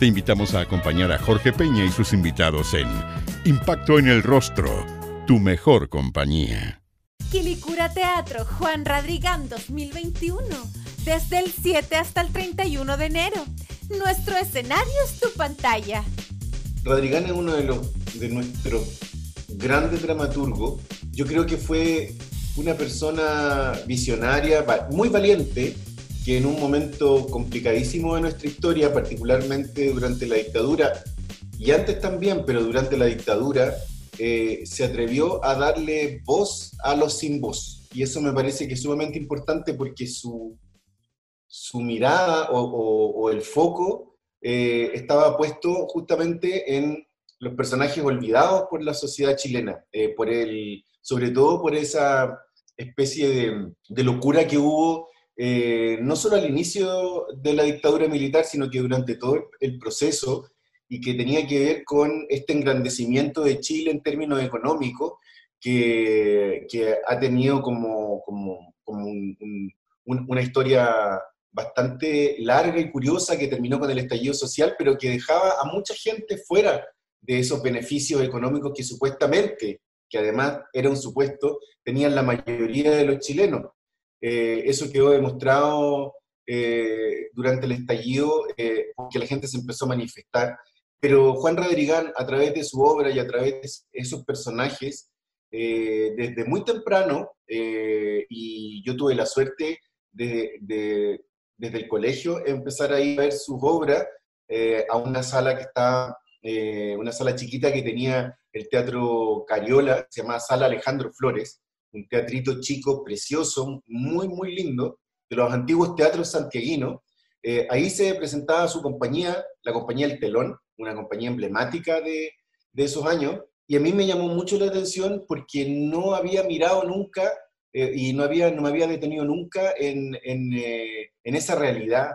Te invitamos a acompañar a Jorge Peña y sus invitados en Impacto en el Rostro, tu mejor compañía. Quilicura Teatro Juan Radrigán 2021, desde el 7 hasta el 31 de enero. Nuestro escenario es tu pantalla. Radrigán es uno de, los, de nuestros grandes dramaturgos. Yo creo que fue una persona visionaria, muy valiente, que en un momento complicadísimo de nuestra historia, particularmente durante la dictadura, y antes también, pero durante la dictadura, eh, se atrevió a darle voz a los sin voz. Y eso me parece que es sumamente importante porque su, su mirada o, el foco eh, estaba puesto justamente en los personajes olvidados por la sociedad chilena, eh, por el, sobre todo por esa especie de, de locura que hubo eh, no solo al inicio de la dictadura militar, sino que durante todo el proceso y que tenía que ver con este engrandecimiento de Chile en términos económicos, que, ha tenido como, como, una historia bastante larga y curiosa que terminó con el estallido social, pero que dejaba a mucha gente fuera de esos beneficios económicos que supuestamente, que además era un supuesto, tenían la mayoría de los chilenos. Eh, eso quedó demostrado eh, durante el estallido, eh, porque la gente se empezó a manifestar. Pero Juan Rodrigán, a través de su obra y a través de esos personajes, desde muy temprano, y yo tuve la suerte de, desde el colegio empezar a ir a ver sus obras a una sala que está, una sala chiquita que tenía el Teatro Cariola, se llama Sala Alejandro Flores, un teatrito chico, precioso, muy, muy lindo, de los antiguos teatros santiaguinos. Eh, ahí se presentaba su compañía, la compañía El Telón, una compañía emblemática de, de, esos años, y a mí me llamó mucho la atención porque no había mirado nunca eh, y no, había, no me había detenido nunca en, en, eh, en esa realidad.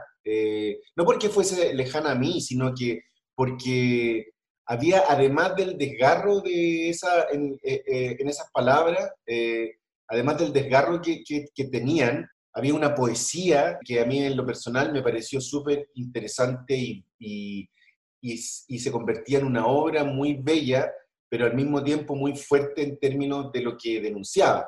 no porque fuese lejana a mí, sino que porque había, además del desgarro de esa, en, eh, eh, esas palabras, eh, además del desgarro que, tenían, había una poesía que a mí en lo personal me pareció súper interesante y, y, se convertía en una obra muy bella, pero al mismo tiempo muy fuerte en términos de lo que denunciaba.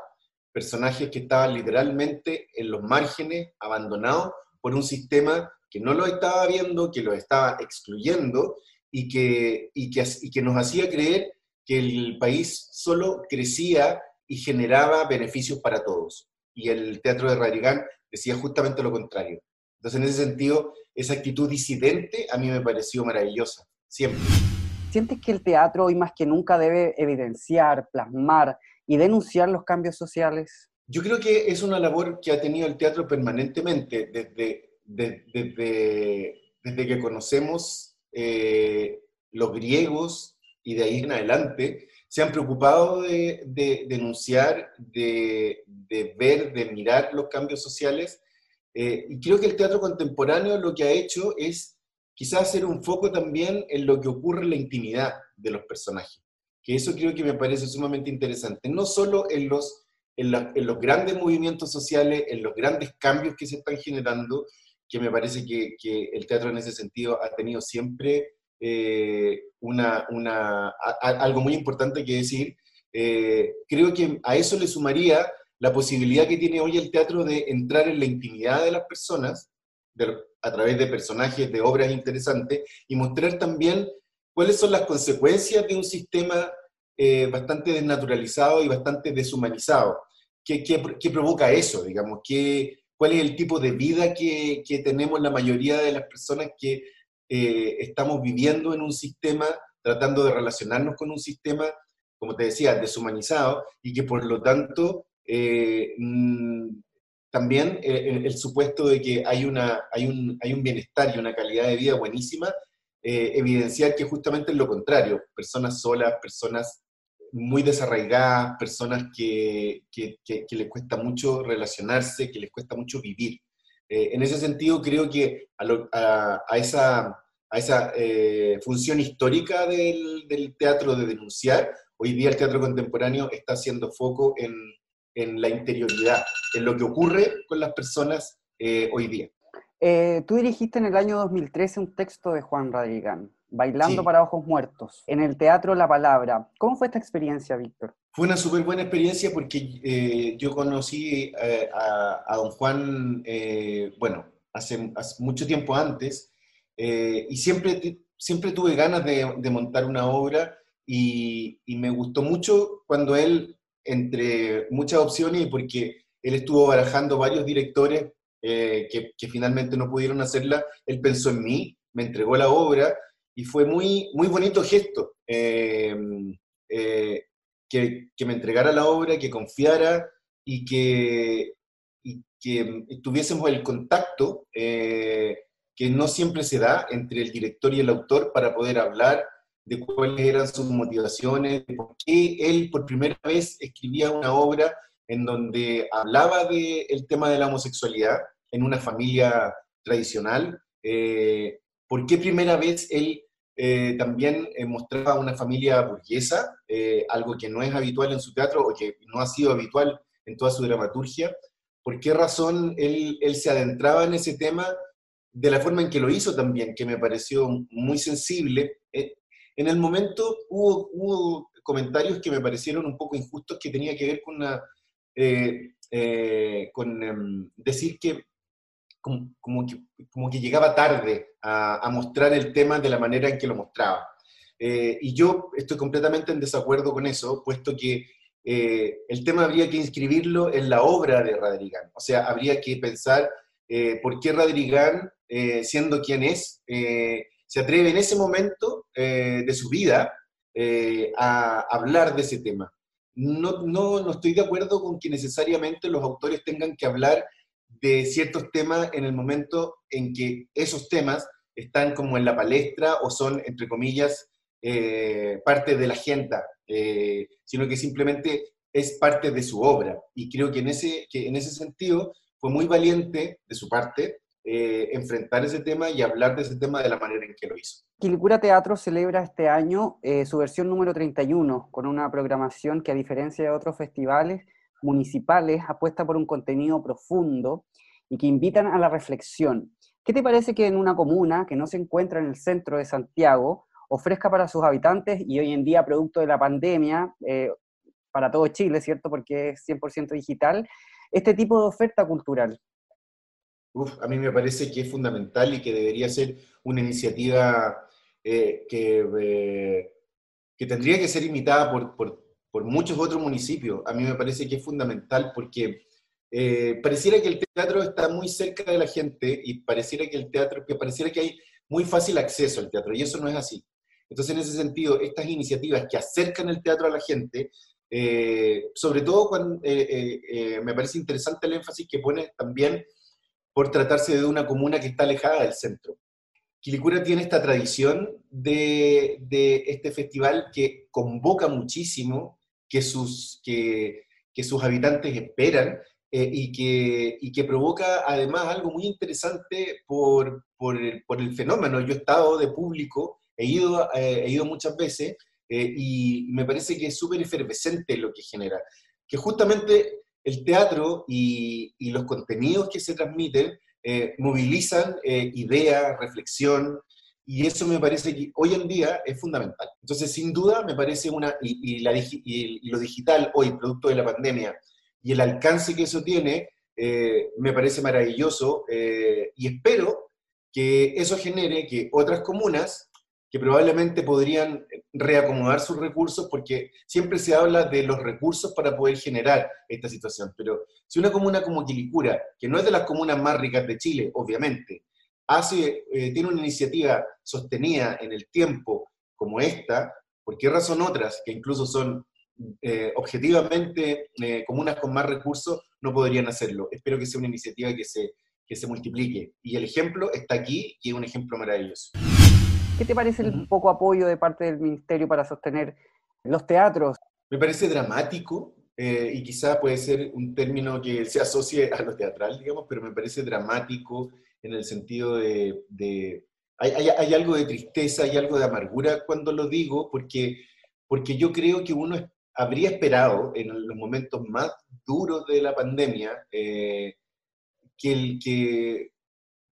Personajes que estaban literalmente en los márgenes, abandonados por un sistema que no lo estaba viendo, que lo estaba excluyendo y que, y que, y que nos hacía creer que el país solo crecía y generaba beneficios para todos. Y el teatro de Radrigán decía justamente lo contrario. Entonces, en ese sentido, esa actitud disidente a mí me pareció maravillosa, siempre. ¿Sientes que el teatro hoy más que nunca debe evidenciar, plasmar y denunciar los cambios sociales? Yo creo que es una labor que ha tenido el teatro permanentemente desde, desde, desde que conocemos eh, los griegos y de ahí en adelante se han preocupado de, denunciar, de, ver, de mirar los cambios sociales. Eh, y creo que el teatro contemporáneo lo que ha hecho es quizás hacer un foco también en lo que ocurre en la intimidad de los personajes. Que eso creo que me parece sumamente interesante. No solo en los, en los grandes movimientos sociales, en los grandes cambios que se están generando, que me parece que, el teatro en ese sentido ha tenido siempre eh, una, algo muy importante que decir. Eh, creo que a eso le sumaría la posibilidad que tiene hoy el teatro de entrar en la intimidad de las personas a través de personajes, de obras interesantes, y mostrar también cuáles son las consecuencias de un sistema eh, bastante desnaturalizado y bastante deshumanizado. ¿Qué, qué, qué provoca eso, digamos? ¿Qué, cuál es el tipo de vida que, tenemos la mayoría de las personas que eh, estamos viviendo en un sistema, tratando de relacionarnos con un sistema, como te decía, deshumanizado, y que por lo tanto eh, mm, también eh, el, supuesto de que hay, una, hay, un, hay un bienestar y una calidad de vida buenísima evidenciar que justamente es lo contrario, personas solas, personas muy desarraigadas, personas que, que, les cuesta mucho relacionarse, que les cuesta mucho vivir. Eh, en ese sentido, creo que a, esa, a esa eh, función histórica del, del, teatro de denunciar, hoy día el teatro contemporáneo está haciendo foco en, en la interioridad, en lo que ocurre con las personas eh, hoy día. tú dirigiste en el año 2013 un texto de Juan Radrigán, Bailando para Ojos Muertos, en el Teatro La Palabra. ¿Cómo fue esta experiencia, Víctor? Fue una súper buena experiencia porque eh, yo conocí eh, a, don Juan, eh, bueno, hace, mucho tiempo antes, y siempre, siempre tuve ganas de, montar una obra y, me gustó mucho cuando él, entre muchas opciones, y porque él estuvo barajando varios directores que, que finalmente no pudieron hacerla, él pensó en mí, me entregó la obra y fue muy, muy bonito gesto eh, eh, que, que, me entregara la obra, que confiara y que, y que tuviésemos el contacto eh, que no siempre se da entre el director y el autor para poder hablar de cuáles eran sus motivaciones, de por qué él por primera vez escribía una obra en donde hablaba del tema de la homosexualidad en una familia tradicional, por qué primera vez él eh, también eh, mostraba una familia burguesa, eh, algo que no es habitual en su teatro o que no ha sido habitual en toda su dramaturgia. ¿Por qué razón él, él se adentraba en ese tema de la forma en que lo hizo también, que me pareció muy sensible? en el momento hubo, hubo, comentarios que me parecieron un poco injustos que tenía que ver con, una, con em, decir que como, que, como que llegaba tarde a, mostrar el tema de la manera en que lo mostraba. Eh, y yo estoy completamente en desacuerdo con eso, puesto que eh, el tema habría que inscribirlo en la obra de Radrigán. O sea, habría que pensar eh, por qué Radrigán, siendo quien es, se atreve en ese momento de su vida a hablar de ese tema. No, no, no estoy de acuerdo con que necesariamente los autores tengan que hablar de ciertos temas en el momento en que esos temas están como en la palestra o son, entre comillas, eh, parte de la agenda, eh, sino que simplemente es parte de su obra. Y creo que en ese, que en ese sentido fue muy valiente de su parte eh, enfrentar ese tema y hablar de ese tema de la manera en que lo hizo. Quilicura Teatro celebra este año su versión número 31, con una programación que a diferencia de otros festivales, municipales apuesta por un contenido profundo y que invitan a la reflexión. ¿Qué te parece que en una comuna que no se encuentra en el centro de Santiago ofrezca para sus habitantes y hoy en día producto de la pandemia, eh, para todo Chile, ¿cierto? Porque es 100% digital, este tipo de oferta cultural? Uf, a mí me parece que es fundamental y que debería ser una iniciativa eh, que, eh, que tendría que ser imitada por, por, por muchos otros municipios. A mí me parece que es fundamental porque eh, pareciera que el teatro está muy cerca de la gente y pareciera que el teatro, que pareciera que hay muy fácil acceso al teatro y eso no es así. Entonces, en ese sentido, estas iniciativas que acercan el teatro a la gente, eh, sobre todo cuando eh, me parece interesante el énfasis que pone también por tratarse de una comuna que está alejada del centro. Quilicura tiene esta tradición de, de este festival que convoca muchísimo, que sus, que, que sus habitantes esperan, eh, y, que, y, que, provoca además algo muy interesante por, por, el, por, el, fenómeno. Yo he estado de público, he ido, eh, he ido muchas veces eh, y me parece que es súper efervescente lo que genera. Que justamente el teatro y, y los contenidos que se transmiten movilizan ideas, reflexión, y eso me parece que hoy en día es fundamental. Entonces, sin duda, me parece una, y, y, la, lo digital hoy, producto de la pandemia, y el alcance que eso tiene eh, me parece maravilloso eh, y espero que eso genere que otras comunas que probablemente podrían reacomodar sus recursos, porque siempre se habla de los recursos para poder generar esta situación, pero si una comuna como Quilicura, que no es de las comunas más ricas de Chile, obviamente, hace, eh, tiene una iniciativa sostenida en el tiempo como esta, ¿por qué razón otras, que incluso son eh, objetivamente eh, comunas con más recursos no podrían hacerlo. Espero que sea una iniciativa que se, que se multiplique. Y el ejemplo está aquí y es un ejemplo maravilloso. ¿Qué te parece el poco apoyo de parte del ministerio para sostener los teatros? Me parece dramático eh, y quizá puede ser un término que se asocie a lo teatral, digamos, pero me parece dramático en el sentido de... hay, hay, algo de tristeza, hay algo de amargura cuando lo digo, porque, porque yo creo que uno habría esperado en los momentos más duros de la pandemia eh, que, el, que,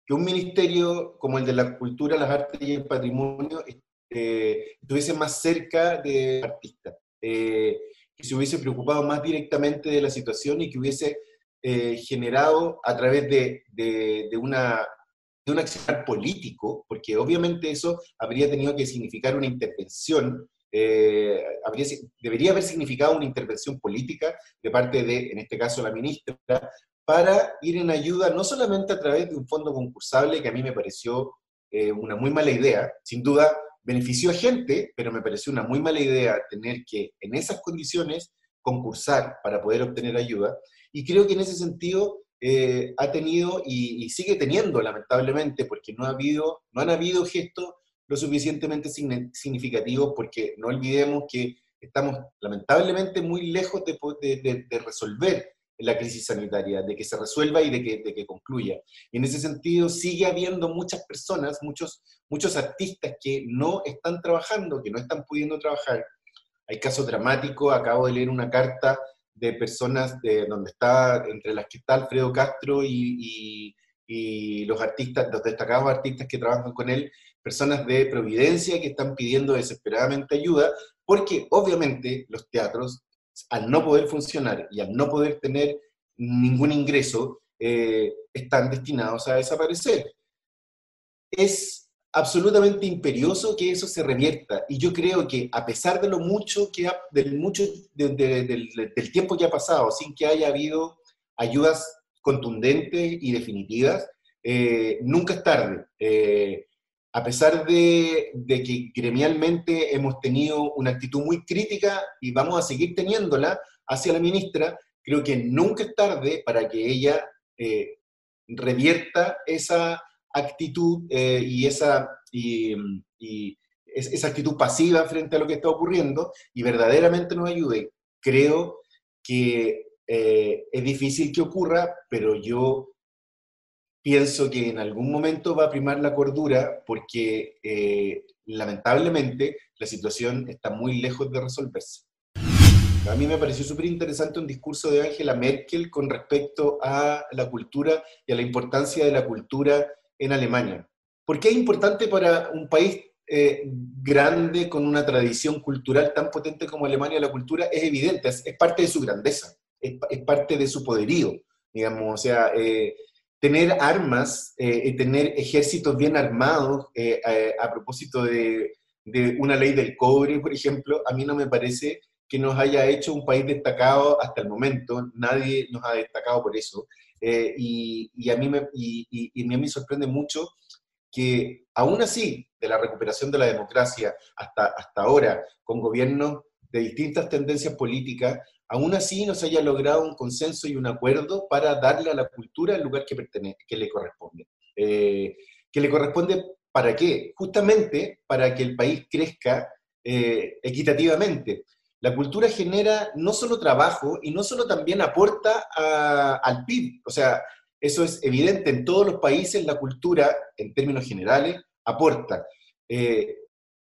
que, un ministerio como el de la cultura, las artes y el patrimonio eh, estuviese más cerca de artistas. Eh, que se hubiese preocupado más directamente de la situación y que hubiese eh, generado a través de, de, una, de un accionar político, porque obviamente eso habría tenido que significar una intervención, eh, habría, debería haber significado una intervención política de parte de, en este caso, la ministra, para ir en ayuda no solamente a través de un fondo concursable, que a mí me pareció eh, una muy mala idea, sin duda benefició a gente, pero me pareció una muy mala idea tener que en esas condiciones concursar para poder obtener ayuda. Y creo que en ese sentido eh, ha tenido y, sigue teniendo, lamentablemente, porque no, ha habido, no han habido gestos lo suficientemente significativos, porque no olvidemos que estamos lamentablemente muy lejos de, de resolver la crisis sanitaria, de que se resuelva y de que, de que concluya. Y en ese sentido sigue habiendo muchas personas, muchos, muchos artistas que no están trabajando, que no están pudiendo trabajar. Hay casos dramáticos, acabo de leer una carta de personas de donde está, entre las que está Alfredo Castro y, y, los artistas, los destacados artistas que trabajan con él, personas de Providencia que están pidiendo desesperadamente ayuda, porque obviamente los teatros al no poder funcionar y al no poder tener ningún ingreso, eh, están destinados a desaparecer. Es absolutamente imperioso que eso se revierta. Y yo creo que a pesar de lo mucho que del mucho del, tiempo que ha pasado sin que haya habido ayudas contundentes y definitivas eh, nunca es tarde. Eh, a pesar de, que gremialmente hemos tenido una actitud muy crítica y vamos a seguir teniéndola hacia la ministra, creo que nunca es tarde para que ella eh, revierta esa actitud eh, y, esa, y, esa actitud pasiva frente a lo que está ocurriendo y verdaderamente nos ayude. Creo que eh, es difícil que ocurra, pero yo pienso que en algún momento va a primar la cordura porque eh, lamentablemente la situación está muy lejos de resolverse. A mí me pareció súper interesante un discurso de Angela Merkel con respecto a la cultura y a la importancia de la cultura en Alemania. ¿Por qué es importante para un país eh, grande con una tradición cultural tan potente como Alemania la cultura? Es evidente, es, parte de su grandeza, es, parte de su poderío, digamos, o sea, eh, tener armas eh, tener ejércitos bien armados eh, a, propósito de, una ley del cobre, por ejemplo, a mí no me parece que nos haya hecho un país destacado hasta el momento, nadie nos ha destacado por eso, eh, y, a mí me, y, me sorprende mucho que aún así, de la recuperación de la democracia hasta, hasta ahora, con gobiernos de distintas tendencias políticas, aún así no se haya logrado un consenso y un acuerdo para darle a la cultura el lugar que, pertenece, que le corresponde. Eh, ¿Que le corresponde para qué? Justamente para que el país crezca eh, equitativamente. La cultura genera no solo trabajo y no solo también aporta al PIB. O sea, eso es evidente en todos los países, la cultura, en términos generales, aporta. Eh,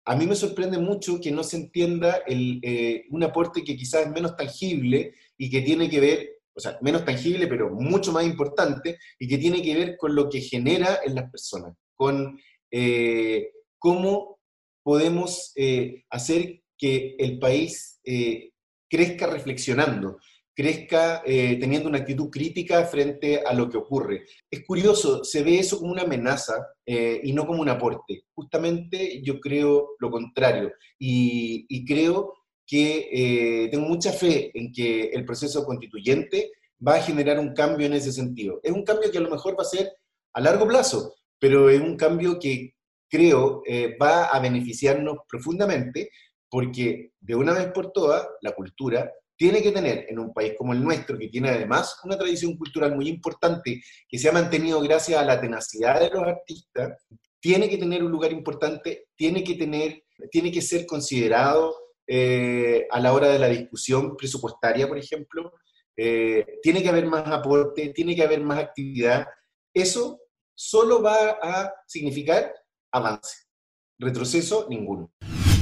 a mí me sorprende mucho que no se entienda eh, un aporte que quizás es menos tangible y que tiene que ver, o sea, menos tangible, pero mucho más importante, y que tiene que ver con lo que genera en las personas, con eh, cómo podemos hacer que el país crezca reflexionando, crezca eh, teniendo una actitud crítica frente a lo que ocurre. Es curioso, se ve eso como una amenaza eh, y no como un aporte. Justamente yo creo lo contrario y, creo que eh, tengo mucha fe en que el proceso constituyente va a generar un cambio en ese sentido. Es un cambio que a lo mejor va a ser a largo plazo, pero es un cambio que creo va a beneficiarnos profundamente porque de una vez por todas la cultura tiene que tener en un país como el nuestro, que tiene además una tradición cultural muy importante, que se ha mantenido gracias a la tenacidad de los artistas, tiene que tener un lugar importante, tiene que, tener, tiene que ser considerado eh, a la hora de la discusión presupuestaria, por ejemplo. Eh, tiene que haber más aporte, tiene que haber más actividad. Eso solo va a significar avance. Retroceso, ninguno.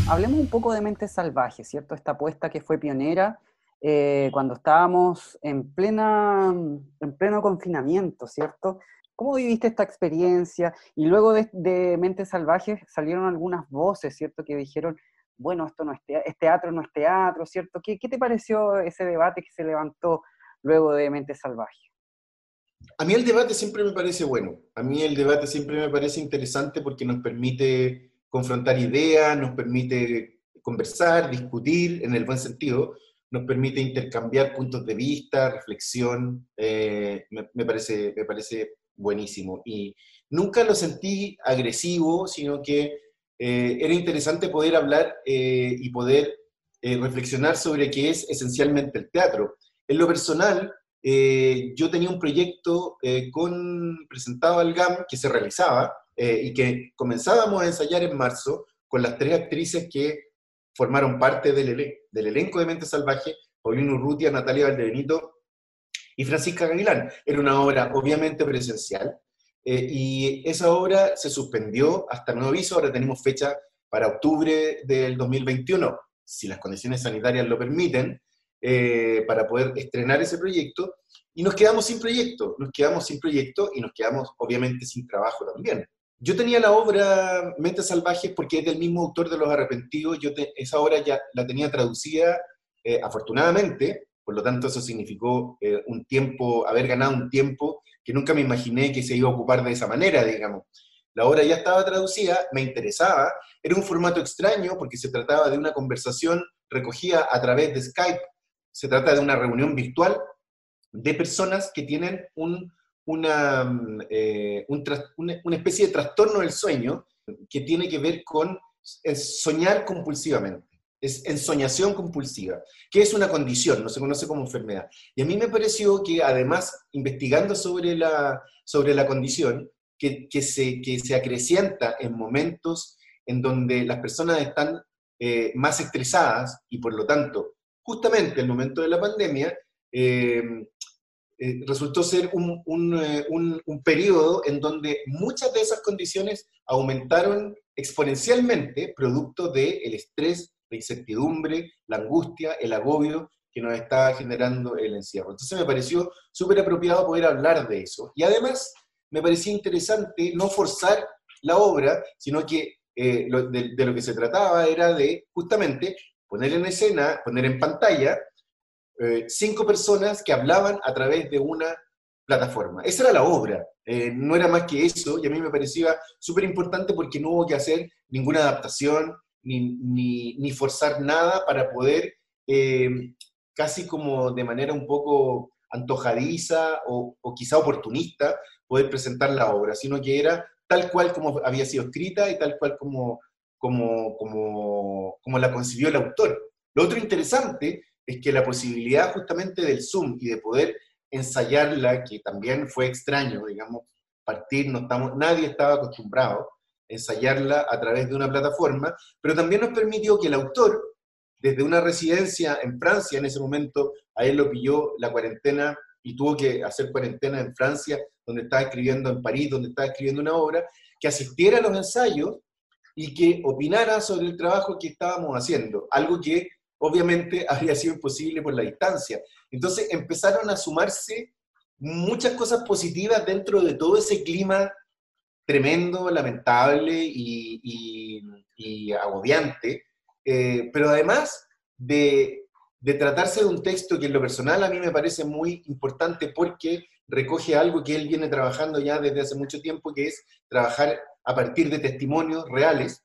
Hablemos un poco de Mente Salvaje, ¿cierto? Esta apuesta que fue pionera eh, cuando estábamos en, plena, en pleno confinamiento, ¿cierto? ¿Cómo viviste esta experiencia? Y luego de, de Mentes Salvajes salieron algunas voces, ¿cierto? Que dijeron, bueno, esto no es, teatro, no es teatro, ¿cierto? ¿Qué, ¿Qué, te pareció ese debate que se levantó luego de Mente Salvaje? A mí el debate siempre me parece bueno. A mí el debate siempre me parece interesante porque nos permite confrontar ideas, nos permite conversar, discutir en el buen sentido, nos permite intercambiar puntos de vista, reflexión, eh, me, parece, me parece buenísimo. Y nunca lo sentí agresivo, sino que eh, era interesante poder hablar eh, y poder reflexionar sobre qué es esencialmente el teatro. En lo personal, yo tenía un proyecto con, presentado al GAM que se realizaba y que comenzábamos a ensayar en marzo con las tres actrices que formaron parte del, del elenco de Mente Salvaje, Paulino Urrutia, Natalia Valdebenito y Francisca Gavilán. Era una obra obviamente presencial eh, y esa obra se suspendió hasta nuevo aviso, ahora tenemos fecha para octubre del 2021, si las condiciones sanitarias lo permiten, eh, para poder estrenar ese proyecto. Y nos quedamos sin proyecto, nos quedamos sin proyecto y nos quedamos obviamente sin trabajo también. Yo tenía la obra Mentes Salvajes porque es del mismo autor de Los Arrepentidos. Yo esa obra ya la tenía traducida, eh, afortunadamente, por lo tanto eso significó eh, un tiempo, haber ganado un tiempo que nunca me imaginé que se iba a ocupar de esa manera, digamos. La obra ya estaba traducida, me interesaba, era un formato extraño porque se trataba de una conversación recogida a través de Skype, se trata de una reunión virtual de personas que tienen un una, eh, una, especie de trastorno del sueño que tiene que ver con soñar compulsivamente. Es ensoñación compulsiva, que es una condición, no se conoce como enfermedad. Y a mí me pareció que además, investigando sobre la, sobre la condición, que, que, se, que se acrecienta en momentos en donde las personas están eh, más estresadas y por lo tanto, justamente en el momento de la pandemia, eh, eh, resultó ser un, eh, un, un, periodo en donde muchas de esas condiciones aumentaron exponencialmente producto del el estrés, la incertidumbre, la angustia, el agobio que nos está generando el encierro. Entonces me pareció súper apropiado poder hablar de eso. Y además me parecía interesante no forzar la obra, sino que eh, de, de, lo que se trataba era de justamente poner en escena, poner en pantalla eh, cinco personas que hablaban a través de una plataforma. Esa era la obra, eh, no era más que eso, y a mí me parecía súper importante porque no hubo que hacer ninguna adaptación ni, ni, forzar nada para poder, eh, casi como de manera un poco antojadiza o, o, quizá oportunista, poder presentar la obra, sino que era tal cual como había sido escrita y tal cual como, como, como, como la concibió el autor. Lo otro interesante es que la posibilidad justamente del Zoom y de poder ensayarla, que también fue extraño, digamos, partir, no estamos, nadie estaba acostumbrado a ensayarla a través de una plataforma, pero también nos permitió que el autor, desde una residencia en Francia, en ese momento a él lo pilló la cuarentena y tuvo que hacer cuarentena en Francia, donde estaba escribiendo en París, donde estaba escribiendo una obra, que asistiera a los ensayos y que opinara sobre el trabajo que estábamos haciendo, algo que obviamente habría sido imposible por la distancia. Entonces empezaron a sumarse muchas cosas positivas dentro de todo ese clima tremendo, lamentable y, agobiante, eh, pero además de, de, tratarse de un texto que en lo personal a mí me parece muy importante porque recoge algo que él viene trabajando ya desde hace mucho tiempo, que es trabajar a partir de testimonios reales,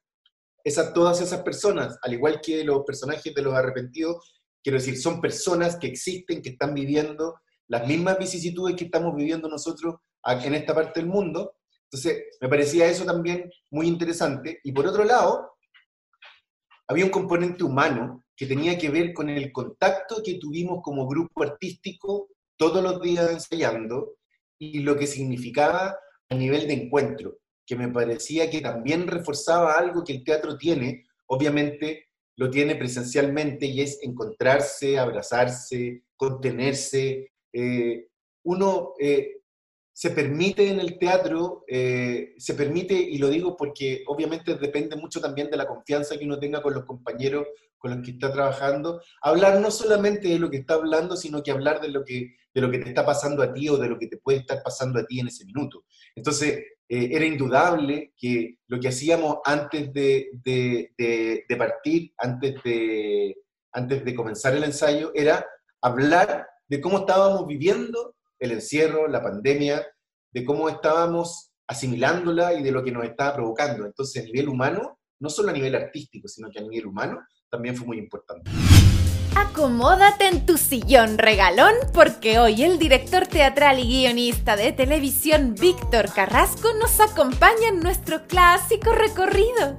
esas, todas esas personas, al igual que los personajes de los arrepentidos, quiero decir, son personas que existen, que están viviendo las mismas vicisitudes que estamos viviendo nosotros en esta parte del mundo. Entonces, me parecía eso también muy interesante. Y por otro lado, había un componente humano que tenía que ver con el contacto que tuvimos como grupo artístico todos los días ensayando y lo que significaba a nivel de encuentro que me parecía que también reforzaba algo que el teatro tiene, obviamente lo tiene presencialmente y es encontrarse, abrazarse, contenerse. Eh, uno eh, se permite en el teatro, eh, se permite, y lo digo porque obviamente depende mucho también de la confianza que uno tenga con los compañeros con los que está trabajando, hablar no solamente de lo que está hablando, sino que hablar de lo que, de lo que te está pasando a ti o de lo que te puede estar pasando a ti en ese minuto. Entonces, eh, era indudable que lo que hacíamos antes de, de, de, partir, antes de, antes de comenzar el ensayo, era hablar de cómo estábamos viviendo el encierro, la pandemia, de cómo estábamos asimilándola y de lo que nos estaba provocando. Entonces, a nivel humano, no solo a nivel artístico, sino que a nivel humano, también fue muy importante. Acomódate en tu sillón regalón porque hoy el director teatral y guionista de televisión Víctor Carrasco nos acompaña en nuestro clásico recorrido.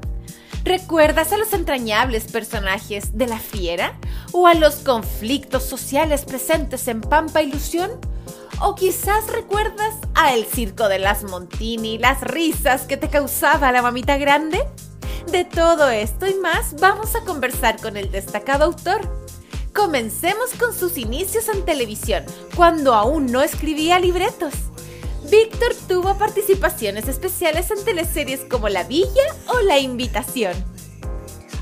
¿Recuerdas a los entrañables personajes de La Fiera? ¿O a los conflictos sociales presentes en Pampa Ilusión? O quizás recuerdas a El Circo de las Montini, las risas que te causaba la mamita grande. De todo esto y más vamos a conversar con el destacado autor. Comencemos con sus inicios en televisión, cuando aún no escribía libretos. Víctor tuvo participaciones especiales en teleseries como La Villa o La Invitación.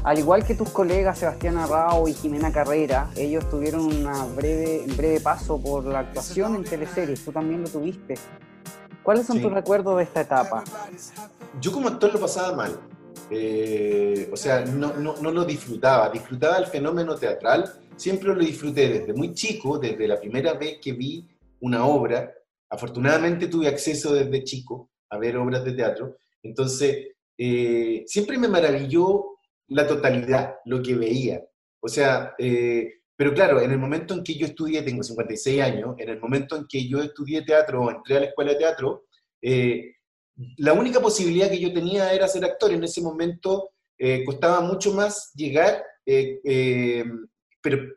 Al igual que tus colegas Sebastián Arrao y Jimena Carrera, ellos tuvieron un breve, breve paso por la actuación en teleseries, tú también lo tuviste. ¿Cuáles son tus recuerdos de esta etapa? Yo como actor lo pasaba mal. Eh, o sea, no, no, no, lo disfrutaba. Disfrutaba el fenómeno teatral. Siempre lo disfruté desde muy chico, desde la primera vez que vi una obra. Afortunadamente tuve acceso desde chico a ver obras de teatro. Entonces, eh, siempre me maravilló la totalidad, lo que veía. O sea, eh, pero claro, en el momento en que yo estudié, tengo 56 años, en el momento en que yo estudié teatro o entré a la escuela de teatro, eh, la única posibilidad que yo tenía era ser actor. En ese momento eh, costaba mucho más llegar,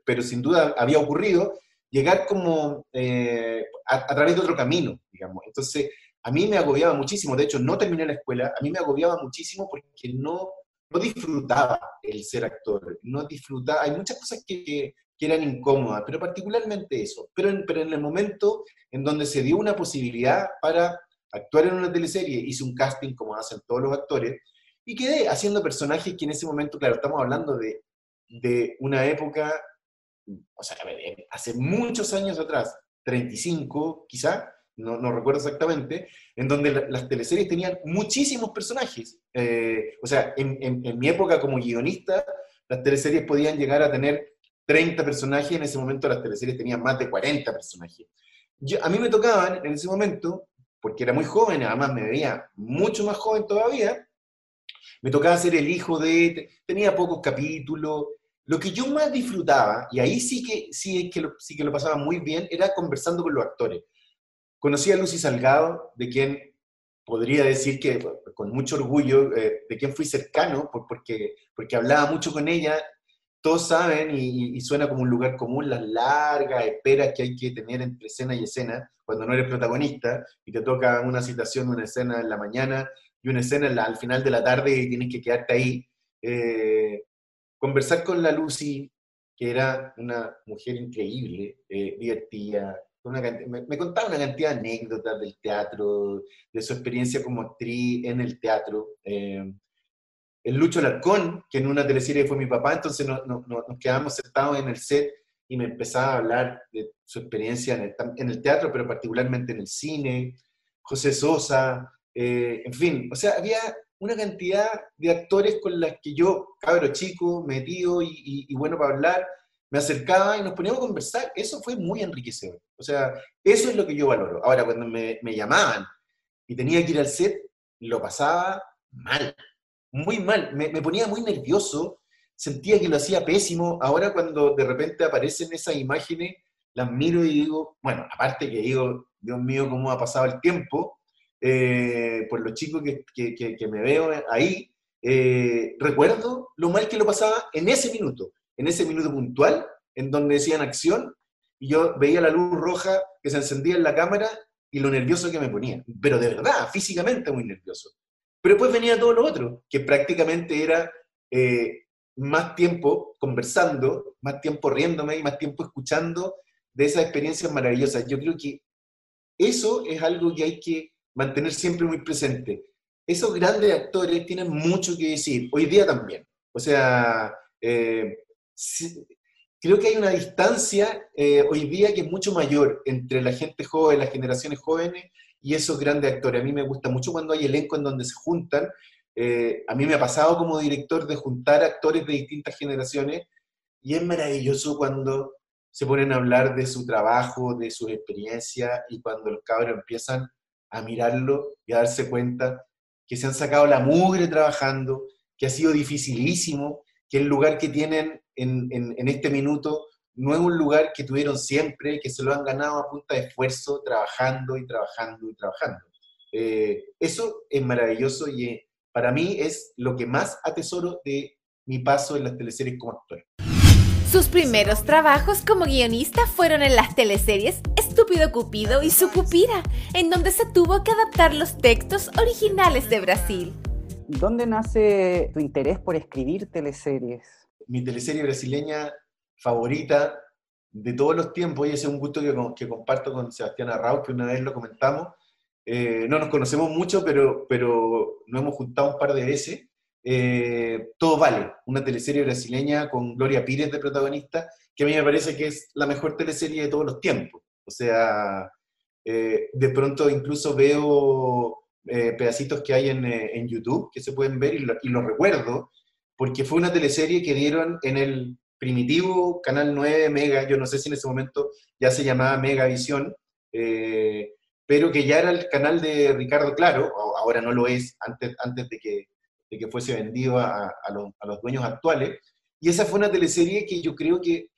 pero, sin duda había ocurrido, llegar como a, a, través de otro camino, digamos. Entonces, a mí me agobiaba muchísimo. De hecho, no terminé la escuela, a mí me agobiaba muchísimo porque no no disfrutaba el ser actor, no disfrutaba, hay muchas cosas que, que, eran incómodas, pero particularmente eso. Pero en, pero en el momento en donde se dio una posibilidad para actuar en una teleserie, hice un casting como hacen todos los actores, y quedé haciendo personajes que en ese momento, claro, estamos hablando de, de una época, o sea, hace muchos años atrás, 35 quizá, no, recuerdo exactamente, en donde las teleseries tenían muchísimos personajes. Eh, o sea, en, mi época como guionista, las teleseries podían llegar a tener 30 personajes, en ese momento las teleseries tenían más de 40 personajes. Yo, a mí me tocaban en ese momento, porque era muy joven, además me veía mucho más joven todavía, me tocaba ser el hijo de, tenía pocos capítulos, lo que yo más disfrutaba, y ahí sí que, sí, que sí que lo pasaba muy bien, era conversando con los actores. Conocí a Lucy Salgado, de quien podría decir que con mucho orgullo, eh, de quien fui cercano, porque, porque hablaba mucho con ella. Todos saben, y, suena como un lugar común, las largas esperas que hay que tener entre escena y escena, cuando no eres protagonista y te toca una situación, una escena en la mañana y una escena al final de la tarde y tienes que quedarte ahí. Eh, conversar con la Lucy, que era una mujer increíble, eh, divertida, me, contaba una cantidad de anécdotas del teatro, de su experiencia como actriz en el teatro. Eh, el Lucho Larcón, que en una teleserie fue mi papá, entonces nos quedamos sentados en el set y me empezaba a hablar de su experiencia en el, teatro, pero particularmente en el cine. José Sosa, eh, en fin, o sea, había una cantidad de actores con las que yo, cabro chico, metido y, y bueno para hablar, me acercaba y nos poníamos a conversar. Eso fue muy enriquecedor. O sea, eso es lo que yo valoro. Ahora, cuando me, llamaban y tenía que ir al set, lo pasaba mal, muy mal. Me, ponía muy nervioso, sentía que lo hacía pésimo. Ahora, cuando de repente aparecen esas imágenes, las miro y digo, bueno, aparte que digo, Dios mío, cómo ha pasado el tiempo, eh, por los chicos que, que, me veo ahí, eh, recuerdo lo mal que lo pasaba en ese minuto en ese minuto puntual, en donde decían acción, y yo veía la luz roja que se encendía en la cámara y lo nervioso que me ponía. Pero de verdad, físicamente muy nervioso. Pero después venía todo lo otro, que prácticamente era eh, más tiempo conversando, más tiempo riéndome y más tiempo escuchando de esas experiencias maravillosas. Yo creo que eso es algo que hay que mantener siempre muy presente. Esos grandes actores tienen mucho que decir, hoy día también. O sea, eh, creo que hay una distancia eh, hoy día que es mucho mayor entre la gente joven, las generaciones jóvenes y esos grandes actores. A mí me gusta mucho cuando hay elenco en donde se juntan. Eh, a mí me ha pasado como director de juntar actores de distintas generaciones y es maravilloso cuando se ponen a hablar de su trabajo, de su experiencia y cuando los cabros empiezan a mirarlo y a darse cuenta que se han sacado la mugre trabajando, que ha sido dificilísimo, que el lugar que tienen en, este minuto no es un lugar que tuvieron siempre, que se lo han ganado a punta de esfuerzo, trabajando y trabajando y trabajando. Eh, eso es maravilloso y eh, para mí es lo que más atesoro de mi paso en las teleseries como actor. Sus primeros trabajos como guionista fueron en las teleseries Estúpido Cupido y Sucupira, en donde se tuvo que adaptar los textos originales de Brasil. ¿Dónde nace tu interés por escribir teleseries? Mi teleserie brasileña favorita de todos los tiempos, y ese es un gusto que, comparto con Sebastián Arrau, que una vez lo comentamos. Eh, no nos conocemos mucho, pero, pero nos hemos juntado un par de veces. Eh, Todo Vale, una teleserie brasileña con Gloria Pires de protagonista, que a mí me parece que es la mejor teleserie de todos los tiempos. O sea, eh, de pronto incluso veo eh, pedacitos que hay en, eh, en, YouTube que se pueden ver y lo, y lo, recuerdo, porque fue una teleserie que dieron en el primitivo Canal 9 Mega, yo no sé si en ese momento ya se llamaba Megavisión, eh, pero que ya era el canal de Ricardo Claro, ahora no lo es, antes, antes de, que, de que fuese vendido a, a, los, a los dueños actuales. Y esa fue una teleserie que yo creo que,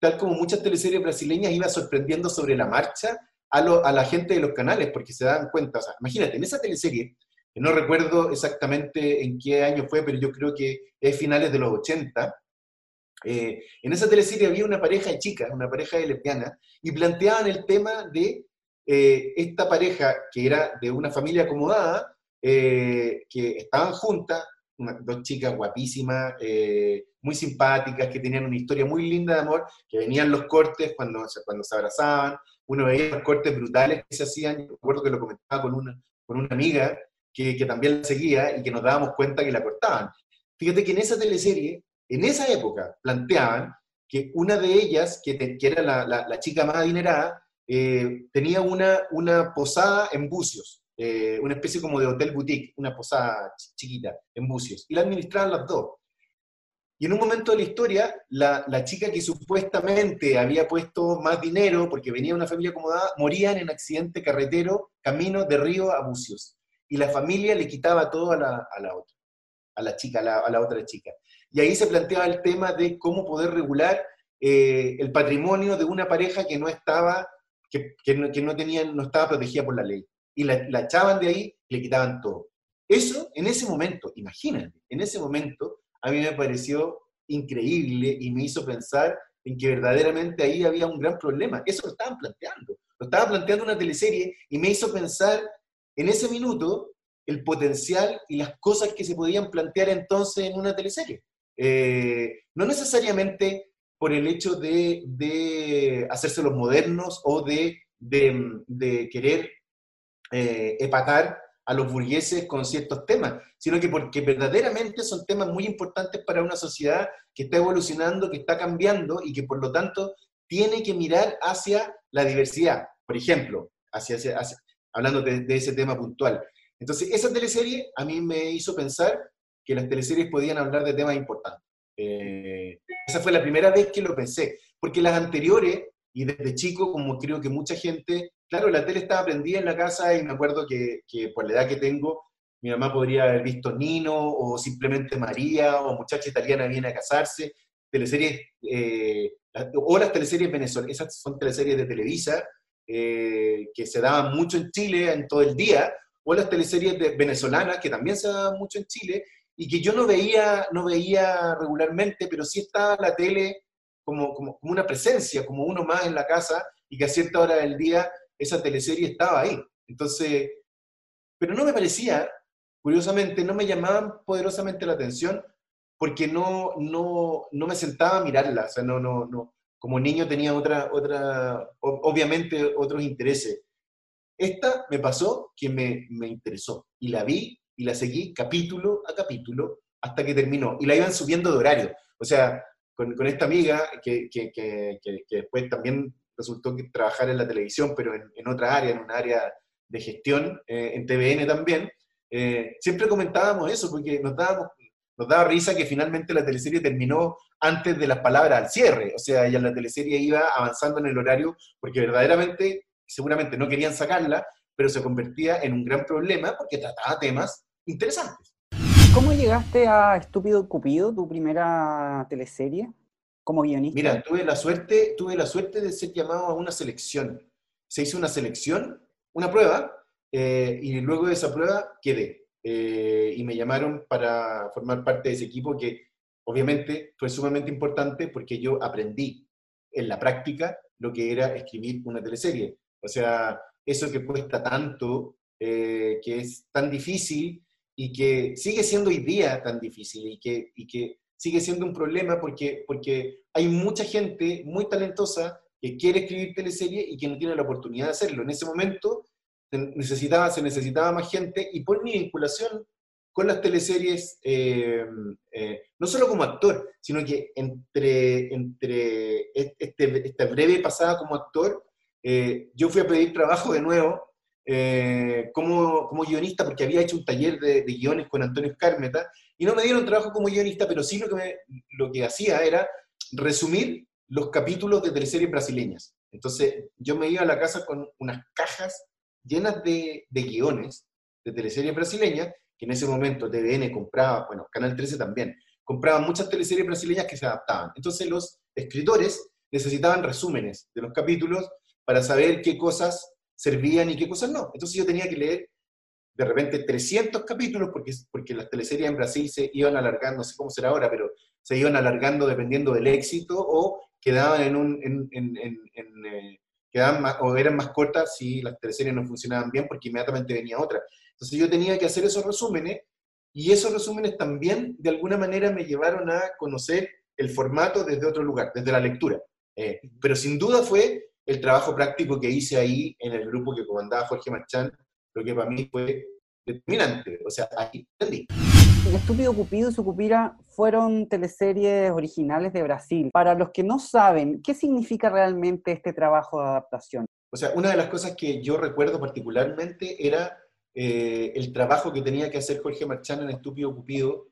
tal como muchas teleseries brasileñas, iba sorprendiendo sobre la marcha a, la gente de los canales, porque se dan cuenta, o sea, imagínate, en esa teleserie, que no recuerdo exactamente en qué año fue, pero yo creo que es finales de los 80, eh, en esa teleserie había una pareja de chicas, una pareja de lesbianas, y planteaban el tema de eh, esta pareja que era de una familia acomodada, eh, que estaban juntas, dos chicas guapísimas, muy simpáticas, que tenían una historia muy linda de amor, que venían los cortes cuando, cuando se abrazaban, uno veía los cortes brutales que se hacían, yo recuerdo que lo comentaba con una, con una amiga que, que también la seguía y que nos dábamos cuenta que la cortaban. Fíjate que en esa teleserie, en esa época, planteaban que una de ellas, que, que era la, la, chica más adinerada, eh, tenía una, una posada en Bucios, eh, una especie como de hotel boutique, una posada chiquita en Bucios, y la administraban las dos. Y en un momento de la historia, la, chica que supuestamente había puesto más dinero porque venía de una familia acomodada, moría en un accidente carretero camino de Río a Bucios. Y la familia le quitaba todo a la, a la otra, a la chica, a la, otra chica. Y ahí se planteaba el tema de cómo poder regular eh, el patrimonio de una pareja que no estaba, que, que, no, que no, tenía, no estaba protegida por la ley. Y la, echaban de ahí le quitaban todo. Eso, en ese momento, imagínate, en ese momento, a mí me pareció increíble y me hizo pensar en que verdaderamente ahí había un gran problema. Eso lo estaban planteando. Lo estaba planteando una teleserie y me hizo pensar en ese minuto el potencial y las cosas que se podían plantear entonces en una teleserie. Eh, no necesariamente por el hecho de, de hacerse los modernos o de querer eh, epatar a los burgueses con ciertos temas, sino que porque verdaderamente son temas muy importantes para una sociedad que está evolucionando, que está cambiando y que por lo tanto tiene que mirar hacia la diversidad, por ejemplo, hacia, hablando de, ese tema puntual. Entonces, esa teleserie a mí me hizo pensar que las teleseries podían hablar de temas importantes. Eh, esa fue la primera vez que lo pensé, porque las anteriores, y desde chico, como creo que mucha gente claro, la tele estaba prendida en la casa y me acuerdo que, por la edad que tengo, mi mamá podría haber visto Nino o simplemente María o Muchacha Italiana viene a casarse, teleseries, eh, o las teleseries venezolanas, esas son teleseries de Televisa, eh, que se daban mucho en Chile en todo el día, o las teleseries venezolanas, que también se daban mucho en Chile, y que yo no veía, no veía regularmente, pero sí estaba la tele como, como, como una presencia, como uno más en la casa, y que a cierta hora del día esa teleserie estaba ahí. Entonces, pero no me parecía curiosamente, no me llamaban poderosamente la atención porque no, no, no me sentaba a mirarla. O sea, no, no, no. Como niño tenía otra, otra, obviamente otros intereses. Esta me pasó que me, me interesó y la vi y la seguí capítulo a capítulo hasta que terminó. Y la iban subiendo de horario. O sea, con, con esta amiga que, que, que, que, después también resultó que trabajar en la televisión, pero en, en otra área, en un área de gestión, eh, en TVN también, eh, siempre comentábamos eso, porque nos, dábamos, nos daba risa que finalmente la teleserie terminó antes de las palabras al cierre, o sea, ya la teleserie iba avanzando en el horario, porque verdaderamente, seguramente no querían sacarla, pero se convertía en un gran problema porque trataba temas interesantes. ¿Cómo llegaste a Estúpido Cupido, tu primera teleserie, como guionista? Mira, tuve la suerte, tuve la suerte de ser llamado a una selección. Se hizo una selección, una prueba, eh, y luego de esa prueba quedé. Eh, y me llamaron para formar parte de ese equipo que obviamente fue sumamente importante porque yo aprendí en la práctica lo que era escribir una teleserie. O sea, eso que cuesta tanto, eh, que es tan difícil y que sigue siendo hoy día tan difícil y que, y que sigue siendo un problema porque, porque hay mucha gente muy talentosa que quiere escribir teleserie y que no tiene la oportunidad de hacerlo. En ese momento necesitaba, se necesitaba más gente y por mi vinculación con las teleseries, eh, eh, no solo como actor, sino que entre, entre este, esta breve pasada como actor, eh, yo fui a pedir trabajo de nuevo como, como, guionista porque había hecho un taller de, guiones con Antonio Escármeta y no me dieron trabajo como guionista, pero sí lo que, lo que hacía era resumir los capítulos de teleseries brasileñas. Entonces yo me iba a la casa con unas cajas llenas de, de guiones de teleseries brasileñas, que en ese momento TVN compraba, bueno, Canal 13 también, compraban muchas teleseries brasileñas que se adaptaban. Entonces los escritores necesitaban resúmenes de los capítulos para saber qué cosas servían y qué cosas no. Entonces yo tenía que leer de repente 300 capítulos, porque, porque las teleseries en Brasil se iban alargando, no sé cómo será ahora, pero se iban alargando dependiendo del éxito o quedaban en un, en, en, en, eh, quedaban más, o eran más cortas si las teleseries no funcionaban bien porque inmediatamente venía otra. Entonces yo tenía que hacer esos resúmenes y esos resúmenes también de alguna manera me llevaron a conocer el formato desde otro lugar, desde la lectura. Eh, pero sin duda fue el trabajo práctico que hice ahí en el grupo que comandaba Jorge Marchán, lo que para mí fue determinante. O sea, ahí entendí. El Estúpido Cupido y su Cupira fueron teleseries originales de Brasil. Para los que no saben, ¿qué significa realmente este trabajo de adaptación? O sea, una de las cosas que yo recuerdo particularmente era eh, el trabajo que tenía que hacer Jorge Marchán en Estúpido Cupido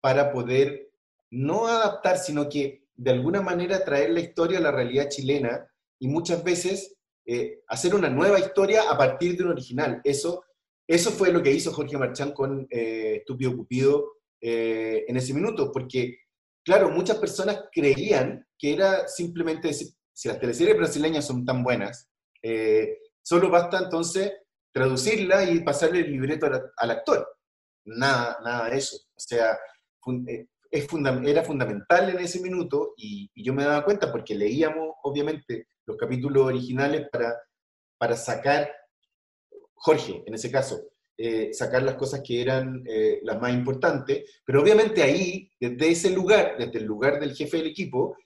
para poder no adaptar, sino que de alguna manera traer la historia a la realidad chilena y muchas veces eh, hacer una nueva historia a partir de un original. Eso eso fue lo que hizo Jorge Marchán con eh, Estúpido Cupido eh, en ese minuto, porque, claro, muchas personas creían que era simplemente decir, si las teleseries brasileñas son tan buenas, eh, solo basta entonces traducirla y pasarle el libreto al, actor. Nada, nada de eso. O sea, es era fundamental en ese minuto y, yo me daba cuenta porque leíamos, obviamente, los capítulos originales para, para sacar Jorge, en ese caso, eh, sacar las cosas que eran eh, las más importantes, pero obviamente ahí, desde ese lugar, desde el lugar del jefe del equipo,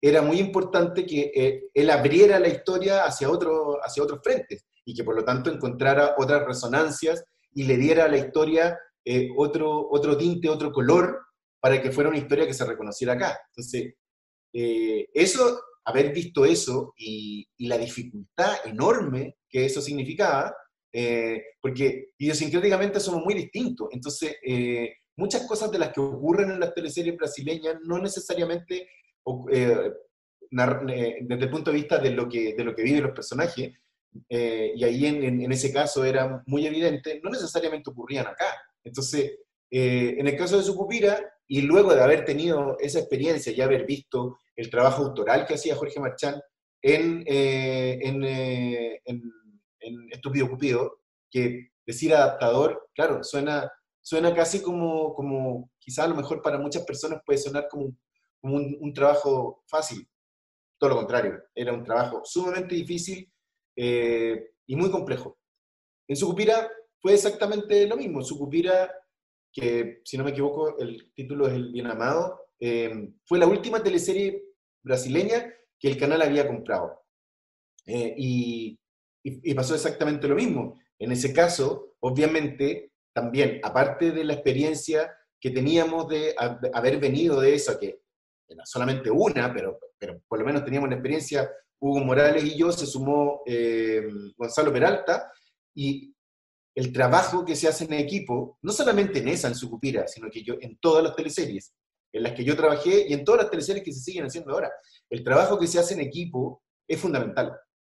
era muy importante que eh, él abriera la historia hacia, otro, hacia otros frentes y que por lo tanto encontrara otras resonancias y le diera a la historia otro, otro tinte, otro color, para que fuera una historia que se reconociera acá. Entonces, eso, haber visto eso y, y la dificultad enorme que eso significaba, eh, porque idiosincráticamente somos muy distintos. Entonces, eh, muchas cosas de las que ocurren en las teleseries brasileñas no necesariamente, eh, desde el punto de vista de lo que, de lo que viven los personajes, y ahí en, en, ese caso era muy evidente, no necesariamente ocurrían acá. Entonces, en el caso de Sucupira, y luego de haber tenido esa experiencia y haber visto el trabajo autoral que hacía Jorge Marchán en, en, en en Estúpido Cupido, que decir adaptador, claro, suena, suena casi como, como quizá a lo mejor para muchas personas puede sonar como, un, trabajo fácil. Todo lo contrario, era un trabajo sumamente difícil eh, y muy complejo. En Sucupira fue exactamente lo mismo. Sucupira, que si no me equivoco, el título es El Bien Amado, eh, fue la última teleserie brasileña que el canal había comprado. Eh, y, pasó exactamente lo mismo. En ese caso, obviamente, también, aparte de la experiencia que teníamos de, haber venido de eso, que era solamente una, pero, pero por lo menos teníamos una experiencia, Hugo Morales y yo, se sumó eh, Gonzalo Peralta, y el trabajo que se hace en equipo, no solamente en esa, en Sucupira, sino que yo en todas las teleseries en las que yo trabajé y en todas las teleseries que se siguen haciendo ahora, el trabajo que se hace en equipo es fundamental.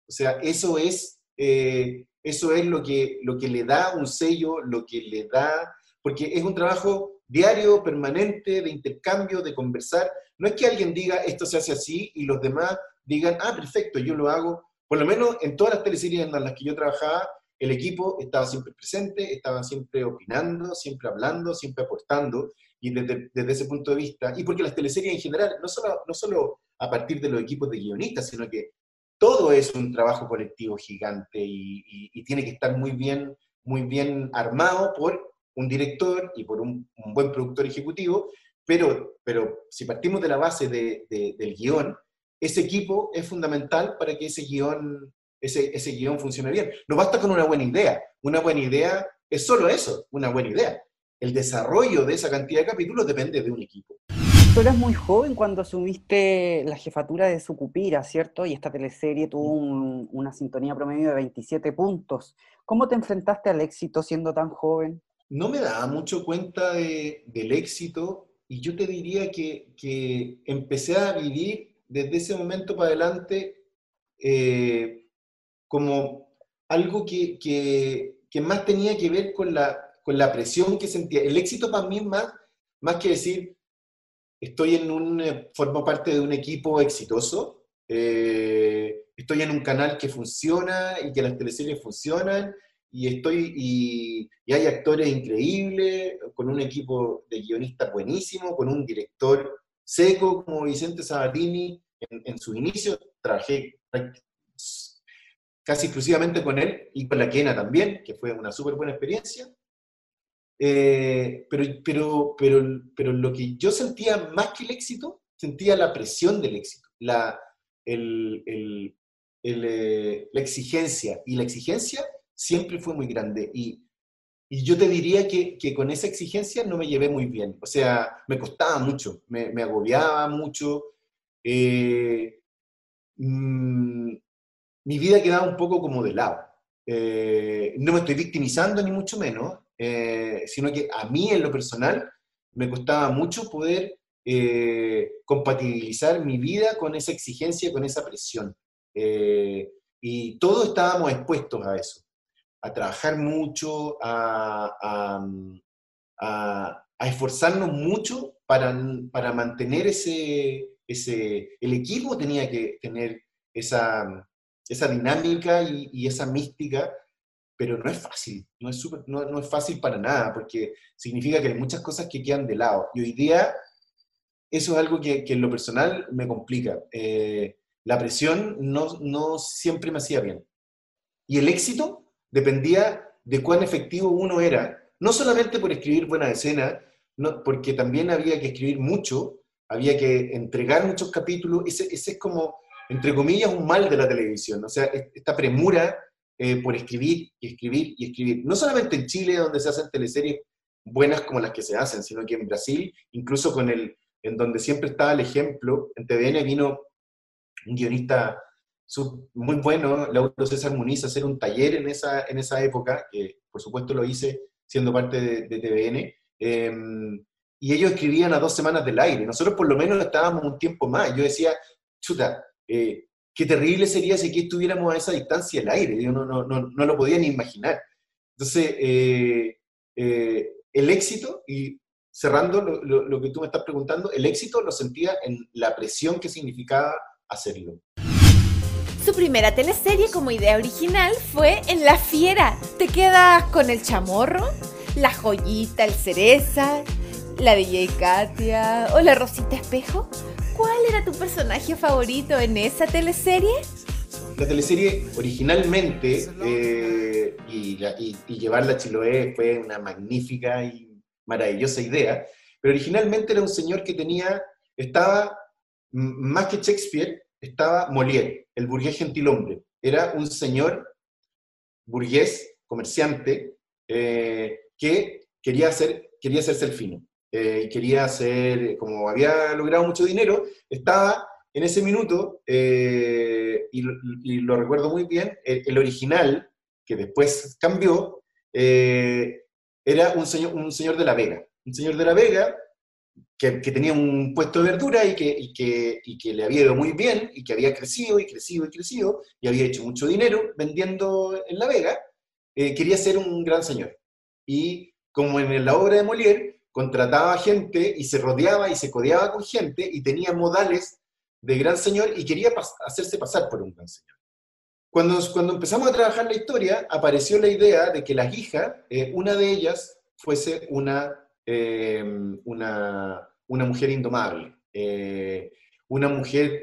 O sea, eso es, eh, eso es lo, que, lo que le da un sello, lo que le da, porque es un trabajo diario, permanente, de intercambio, de conversar. No es que alguien diga esto se hace así y los demás digan, ah, perfecto, yo lo hago. Por lo menos en todas las teleseries en las que yo trabajaba, el equipo estaba siempre presente, estaba siempre opinando, siempre hablando, siempre aportando, y desde, desde, ese punto de vista, y porque las teleseries en general, no solo, no solo a partir de los equipos de guionistas, sino que todo es un trabajo colectivo gigante y, y, tiene que estar muy bien, muy bien armado por un director y por un, un buen productor ejecutivo, pero, pero si partimos de la base de, del guion, ese equipo es fundamental para que ese guion ese, ese guion funcione bien. No basta con una buena idea. Una buena idea es solo eso, una buena idea. El desarrollo de esa cantidad de capítulos depende de un equipo. Tú eras muy joven cuando asumiste la jefatura de Sucupira, ¿cierto? Y esta teleserie tuvo una sintonía promedio de 27 puntos. ¿Cómo te enfrentaste al éxito siendo tan joven? No me daba mucho cuenta del éxito y yo te diría que, que, empecé a vivir desde ese momento para adelante eh, como algo que, que, más tenía que ver con la, con la presión que sentía. El éxito para mí más, más que decir, estoy en un, eh, formo parte de un equipo exitoso, eh, estoy en un canal que funciona y que las teleseries funcionan, y estoy y, hay actores increíbles, con un equipo de guionistas buenísimo, con un director seco como Vicente Sabatini. En, en su inicio trabajé casi exclusivamente con él y con la Kena también, que fue una súper buena experiencia. Eh, pero, pero, pero, pero lo que yo sentía más que el éxito, sentía la presión del éxito, la, el, el, eh, la exigencia. Y la exigencia siempre fue muy grande. Y, y yo te diría que, que, con esa exigencia no me llevé muy bien. O sea, me costaba mucho, me, agobiaba mucho. Eh, mm, mi vida quedaba un poco como de lado. Eh, no me estoy victimizando ni mucho menos, eh, sino que a mí en lo personal me costaba mucho poder eh, compatibilizar mi vida con esa exigencia, con esa presión. y todos estábamos expuestos a eso, a trabajar mucho, a, a esforzarnos mucho para, para mantener ese, ese, el equipo tenía que tener esa, esa dinámica y, esa mística, pero no es fácil, no es, no, es fácil para nada, porque significa que hay muchas cosas que quedan de lado. Y hoy día eso es algo que, en lo personal me complica. Eh, la presión no, no siempre me hacía bien. Y el éxito dependía de cuán efectivo uno era, no solamente por escribir buena escena, no, porque también había que escribir mucho, había que entregar muchos capítulos, ese, ese es como entre comillas, un mal de la televisión. O sea, esta premura eh, por escribir y escribir y escribir. No solamente en Chile, donde se hacen teleseries buenas como las que se hacen, sino que en Brasil, incluso con el, en donde siempre estaba el ejemplo, en TVN vino un guionista muy bueno, Lauro César Muniz, a hacer un taller en esa, en esa época, que por supuesto lo hice siendo parte de, TVN, em, y ellos escribían a dos semanas del aire. Nosotros por lo menos estábamos un tiempo más. Yo decía, chuta, eh, qué terrible sería si aquí estuviéramos a esa distancia del aire, yo no, no, no, no lo podía ni imaginar. Entonces, eh, eh, el éxito, y cerrando lo, lo, que tú me estás preguntando, el éxito lo sentía en la presión que significaba hacerlo. Su primera teleserie como idea original fue En La Fiera. ¿Te quedas con el chamorro? La joyita, el cereza, la DJ Katia o la Rosita Espejo. ¿Cuál era tu personaje favorito en esa teleserie? la teleserie originalmente, eh, y, llevarla a Chiloé fue una magnífica y maravillosa idea, pero originalmente era un señor que tenía, estaba, más que Shakespeare, estaba Molière, el burgués gentilhombre. Era un señor burgués, comerciante, eh, que quería, hacer, quería hacerse el fino. Eh, quería hacer, como había logrado mucho dinero, estaba en ese minuto, eh, y, lo recuerdo muy bien, el, original, que después cambió, eh, era un señor, un señor de la Vega. Un señor de la Vega que, tenía un puesto de verdura y que, que, y que, le había ido muy bien y que había crecido y crecido y crecido y había hecho mucho dinero vendiendo en La Vega, eh, quería ser un gran señor. Y como en la obra de Molière, contrataba gente y se rodeaba y se codeaba con gente y tenía modales de gran señor y quería hacerse pasar por un gran señor. Cuando, cuando empezamos a trabajar la historia, apareció la idea de que las hijas, eh, una de ellas fuese una, eh, una, una, mujer indomable, eh, una mujer,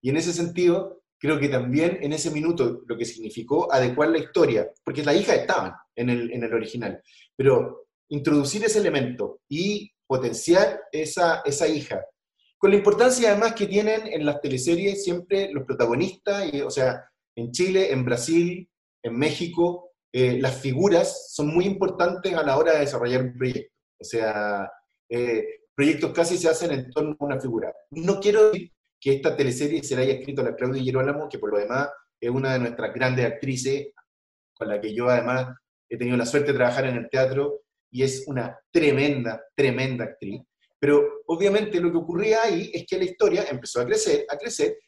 y en ese sentido, creo que también en ese minuto lo que significó adecuar la historia, porque las hijas estaban en el, en el original, pero introducir ese elemento y potenciar esa, esa hija con la importancia además que tienen en las teleseries siempre los protagonistas, o sea, en Chile, en Brasil, en México, eh, las figuras son muy importantes a la hora de desarrollar un proyecto. O sea, eh, proyectos casi se hacen en torno a una figura. No quiero decir que esta teleserie se la haya escrito a la Claudia Girolamo, que por lo demás es una de nuestras grandes actrices, con la que yo además he tenido la suerte de trabajar en el teatro, y es una tremenda, tremenda actriz. Pero obviamente lo que ocurría ahí es que la historia empezó a crecer, a crecer,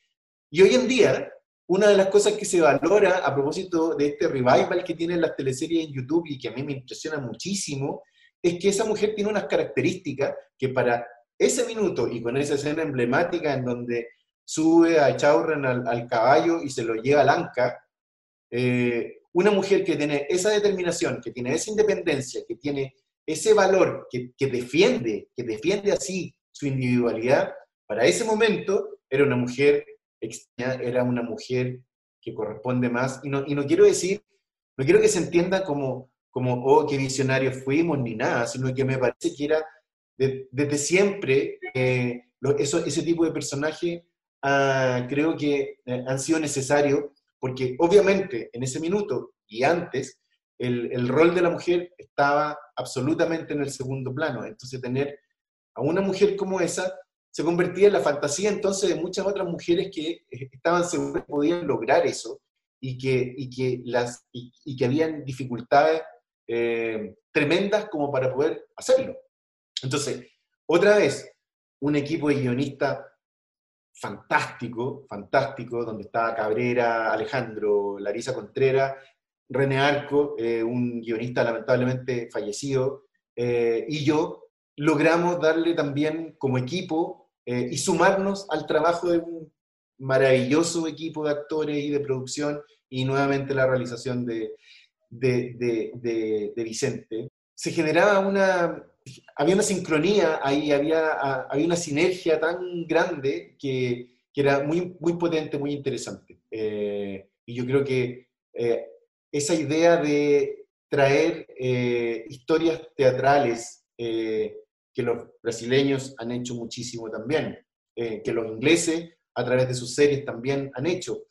y hoy en día una de las cosas que se valora a propósito de este revival que tienen las teleseries en YouTube y que a mí me impresiona muchísimo, es que esa mujer tiene unas características que para ese minuto y con esa escena emblemática en donde sube a Chaurren al, caballo y se lo lleva al Anca, eh, una mujer que tiene esa determinación, que tiene esa independencia, que tiene ese valor que, defiende, que defiende así su individualidad, para ese momento era una mujer era una mujer que corresponde más, y no, y no quiero decir, no quiero que se entienda como, como, oh, qué visionarios fuimos, ni nada, sino que me parece que era desde siempre, eh, ese tipo de personaje ah, creo que eh, han sido necesarios, porque obviamente en ese minuto y antes, el, el, rol de la mujer estaba absolutamente en el segundo plano. Entonces tener a una mujer como esa se convertía en la fantasía entonces de muchas otras mujeres que eh, estaban seguras que podían lograr eso y que, y que, las, y, que habían dificultades eh, tremendas como para poder hacerlo. Entonces, otra vez, un equipo de guionistas fantástico, fantástico, donde estaba Cabrera, Alejandro, Larisa Contreras René Arco, eh, un guionista lamentablemente fallecido, eh, y yo logramos darle también como equipo eh, y sumarnos al trabajo de un maravilloso equipo de actores y de producción y nuevamente la realización de, de, Vicente. Se generaba una, había una sincronía ahí, había, había una sinergia tan grande que, que era muy, muy potente, muy interesante. y yo creo que esa idea de traer eh, historias teatrales eh, que los brasileños han hecho muchísimo también, eh, que los ingleses a través de sus series también han hecho.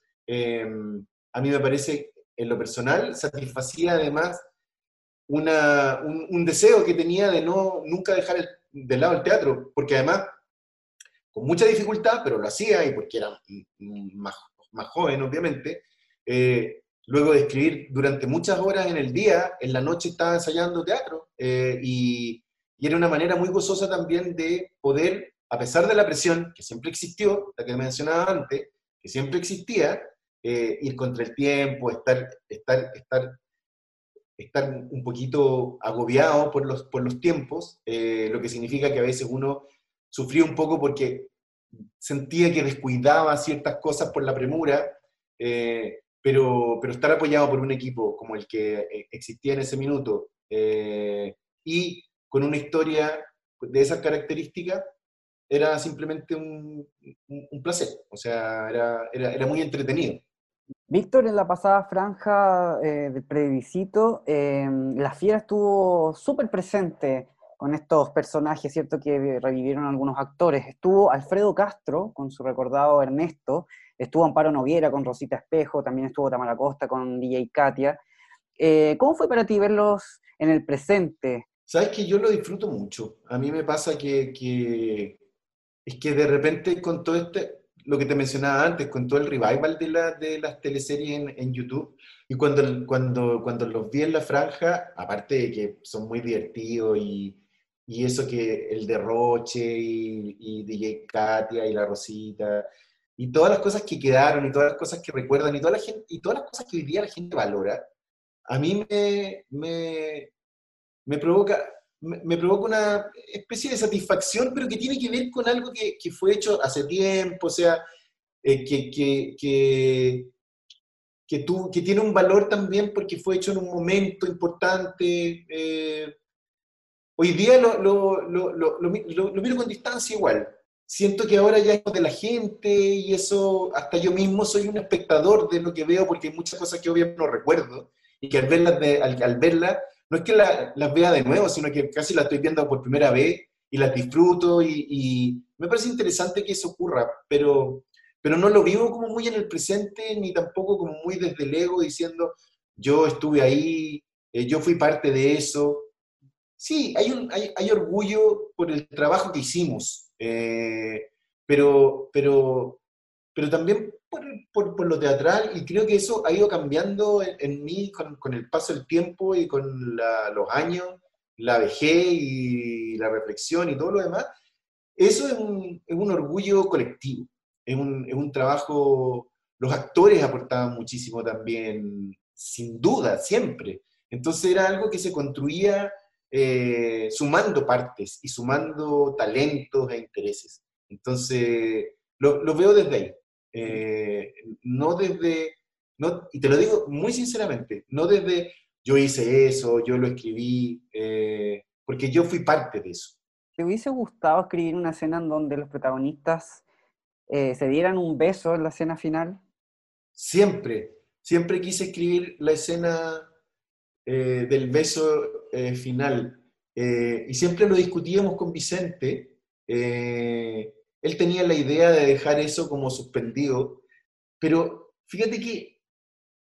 a mí me parece, en lo personal, satisfacía además un, deseo que tenía de no nunca dejar de lado el teatro, porque además, con mucha dificultad, pero lo hacía, y porque era más, joven, obviamente, Luego de escribir durante muchas horas en el día, en la noche estaba ensayando teatro eh, y, era una manera muy gozosa también de poder, a pesar de la presión que siempre existió, la que mencionaba antes, que siempre existía, eh, ir contra el tiempo, estar, estar, estar, estar un poquito agobiado por los, por los tiempos, eh, lo que significa que a veces uno sufría un poco porque sentía que descuidaba ciertas cosas por la premura, pero, pero estar apoyado por un equipo como el que eh, existía en ese minuto eh, y con una historia de esas características, era simplemente un, un, placer, o sea, era, era, era, muy entretenido. Víctor, en la pasada franja eh, del plebiscito, em, la fiera estuvo súper presente con estos personajes, ¿cierto? Que revivieron algunos actores. Estuvo Alfredo Castro con su recordado Ernesto, estuvo Amparo Noguera con Rosita Espejo, también estuvo Tamara Costa con DJ Katia. Eh, ¿Cómo fue para ti verlos en el presente? Sabes que yo lo disfruto mucho. A mí me pasa que, que es que de repente con todo este, lo que te mencionaba antes, con todo el revival de, la, de las teleseries en, en, YouTube, y cuando, cuando, cuando los vi en la franja, aparte de que son muy divertidos y, y eso que el derroche y, y, DJ Katia y la Rosita, y todas las cosas que quedaron y todas las cosas que recuerdan y, toda la gente, y todas las cosas que hoy día la gente valora, a mí me, me, me provoca, me, provoca una especie de satisfacción, pero que tiene que ver con algo que, que fue hecho hace tiempo, o sea, eh, que, que, que, que, que tiene un valor también porque fue hecho en un momento importante. Eh, hoy día lo, lo, lo, lo, miro con distancia igual. Siento que ahora ya es de la gente y eso, hasta yo mismo soy un espectador de lo que veo porque hay muchas cosas que obviamente no recuerdo y que al verlas, al, al verlas no es que las vea de nuevo, sino que casi las estoy viendo por primera vez y las disfruto y, me parece interesante que eso ocurra, pero, pero no lo vivo como muy en el presente ni tampoco como muy desde el ego diciendo yo estuve ahí, eh, yo fui parte de eso. Sí, hay, hay orgullo por el trabajo que hicimos, eh, pero, pero, pero también por, por, lo teatral y creo que eso ha ido cambiando en, mí con, con, el paso del tiempo y con los años, la vejez y la reflexión y todo lo demás. Eso es un, es un orgullo colectivo, es un, es un, trabajo, los actores aportaban muchísimo también, sin duda, siempre. Entonces era algo que se construía eh, sumando partes y sumando talentos e intereses. Entonces, lo, lo veo desde ahí. Eh, no desde, no, y te lo digo muy sinceramente, no desde yo hice eso, yo lo escribí, eh, porque yo fui parte de eso. ¿Te hubiese gustado escribir una escena en donde los protagonistas eh, se dieran un beso en la escena final? Siempre, siempre quise escribir la escena del beso final. y siempre lo discutíamos con Vicente él tenía la idea de dejar eso como suspendido, pero fíjate que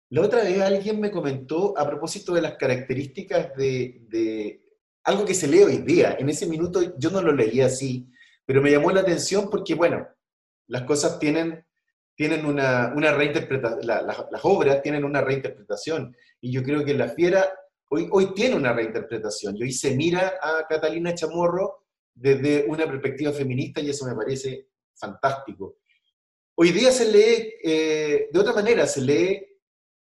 la otra vez alguien me comentó a propósito de las características de, algo que se lee hoy día. En ese minuto yo no lo leía así, pero me llamó la atención porque, bueno, las cosas tienen, tienen una, una reinterpretación, las obras tienen una reinterpretación, y yo creo que La Fiera hoy, hoy tiene una reinterpretación, y hoy se mira a Catalina Chamorro desde una perspectiva feminista y eso me parece fantástico. Hoy día se lee eh, de otra manera, se lee,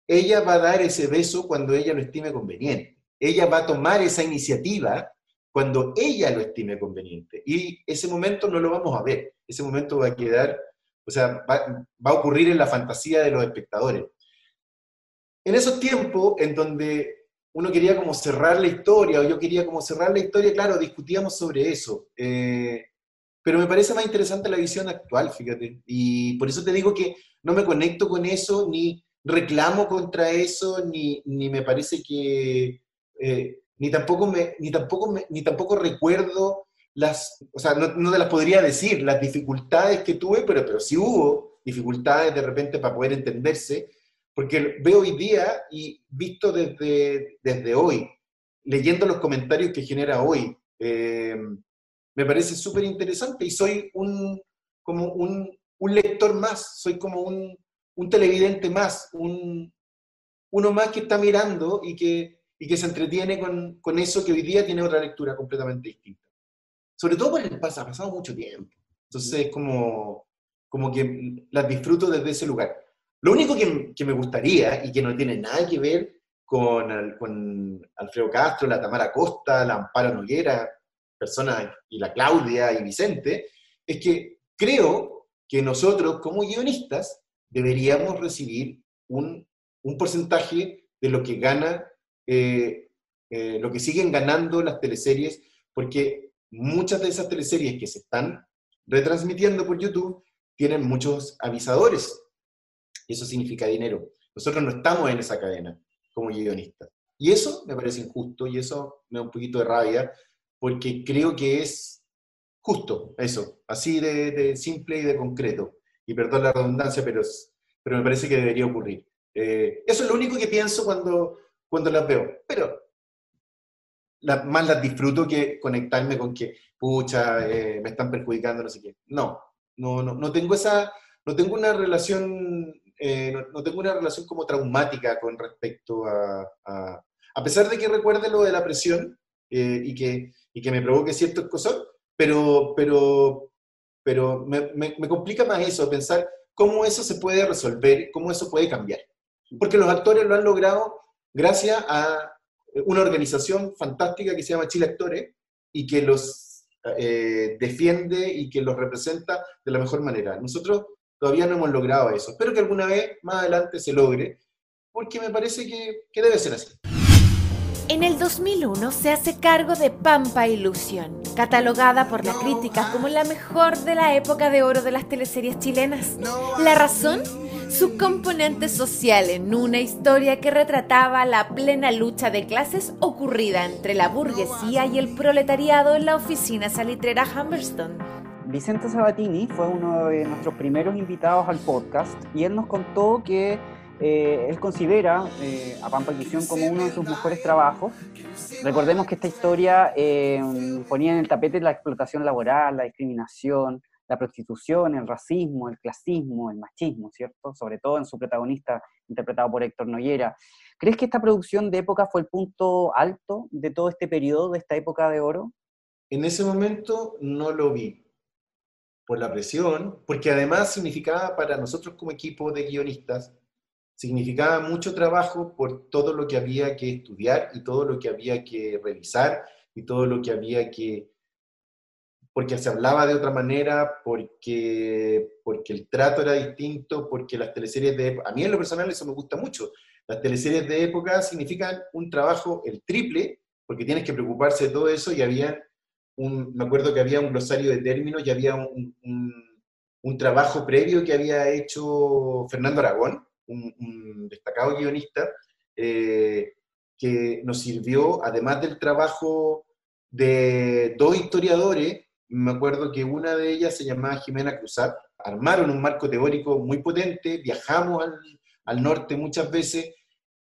ella va a dar ese beso cuando ella lo estime conveniente. Ella va a tomar esa iniciativa cuando ella lo estime conveniente. Y ese momento no lo vamos a ver. Ese momento va a quedar, o sea, va, va a ocurrir en la fantasía de los espectadores. En esos tiempos en donde uno quería como cerrar la historia, o yo quería como cerrar la historia, claro, discutíamos sobre eso. Eh, pero me parece más interesante la visión actual, fíjate. Y por eso te digo que no me conecto con eso, ni reclamo contra eso, ni, ni me parece que... Eh, ni tampoco, me, ni, tampoco ni tampoco recuerdo las, o sea, no, no te las podría decir, las dificultades que tuve, pero, pero sí hubo dificultades de repente para poder entenderse, porque veo hoy día y visto desde, desde hoy, leyendo los comentarios que genera hoy, eh, me parece súper interesante y soy un, como un, un, lector más, soy como un, un televidente más, un, uno más que está mirando y que, y que se entretiene con, con, eso que hoy día tiene otra lectura completamente distinta. Sobre todo porque pasa, ha pasado mucho tiempo. Entonces, como, como que las disfruto desde ese lugar. Lo único que, me gustaría y que no tiene nada que ver con, Alfredo Castro, la Tamara Costa, la Amparo Noguera, personas, y la Claudia y Vicente, es que creo que nosotros como guionistas deberíamos recibir un, porcentaje de lo que gana, eh, eh, lo que siguen ganando las teleseries, porque muchas de esas teleseries que se están retransmitiendo por YouTube tienen muchos avisadores Y eso significa dinero. Nosotros no estamos en esa cadena como guionistas. Y eso me parece injusto y eso me da un poquito de rabia porque creo que es justo eso, así de, simple y de concreto. Y perdón la redundancia, pero, pero me parece que debería ocurrir. Eh, eso es lo único que pienso cuando, cuando las veo. Pero más las disfruto que conectarme con que, pucha, eh, me están perjudicando, no sé qué. No, no, no, no tengo esa, no tengo una relación, eh, no, tengo una relación como traumática con respecto a, a, pesar de que recuerde lo de la presión eh, y, que, y que me provoque ciertos cosas, pero, pero, pero me, me, me complica más eso, pensar cómo eso se puede resolver, cómo eso puede cambiar. Porque los actores lo han logrado gracias a una organización fantástica que se llama Chile Actores y que los eh, defiende y que los representa de la mejor manera. Nosotros todavía no hemos logrado eso. Espero que alguna vez más adelante se logre, porque me parece que, que debe ser así. En el 2001 se hace cargo de Pampa Ilusión, catalogada por la crítica como la mejor de la época de oro de las teleseries chilenas. ¿La razón? su componente social en una historia que retrataba la plena lucha de clases ocurrida entre la burguesía y el proletariado en la oficina salitrera Humberston. Vicente Sabatini fue uno de nuestros primeros invitados al podcast y él nos contó que eh, él considera eh, a Pampa Ilusión como uno de sus mejores trabajos. Recordemos que esta historia eh, ponía en el tapete la explotación laboral, la discriminación, la prostitución, el racismo, el clasismo, el machismo, ¿cierto? Sobre todo en su protagonista, interpretado por Héctor Noyera. ¿Crees que esta producción de época fue el punto alto de todo este periodo, de esta época de oro? En ese momento no lo vi, por la presión, porque además significaba para nosotros como equipo de guionistas, significaba mucho trabajo por todo lo que había que estudiar y todo lo que había que revisar y todo lo que había que porque se hablaba de otra manera, porque, porque el trato era distinto, porque las teleseries de época, a mí en lo personal eso me gusta mucho, las teleseries de época significan un trabajo el triple, porque tienes que preocuparse de todo eso y había un, me acuerdo que había un glosario de términos y había un, un, trabajo previo que había hecho Fernando Aragón, un, destacado guionista, eh, que nos sirvió, además del trabajo de dos historiadores, me acuerdo que una de ellas se llamaba Jimena Cruzat, armaron un marco teórico muy potente, viajamos al, norte muchas veces,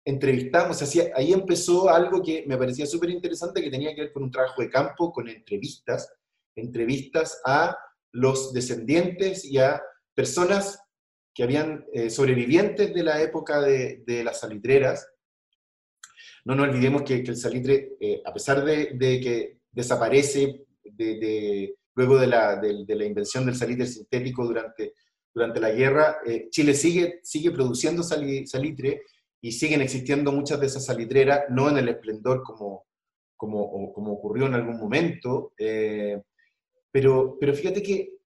entrevistamos, así, ahí empezó algo que me parecía súper interesante, que tenía que ver con un trabajo de campo, con entrevistas, entrevistas a los descendientes y a personas que habían eh, sobrevivientes de la época de, las salitreras. No nos olvidemos que, el salitre, eh, a pesar de, de que desaparece de, luego de la, de, la, invención del salitre sintético durante, durante la guerra, eh, Chile sigue, sigue produciendo salitre y siguen existiendo muchas de esas salitreras, no en el esplendor como, como, como ocurrió en algún momento, eh, pero, pero fíjate que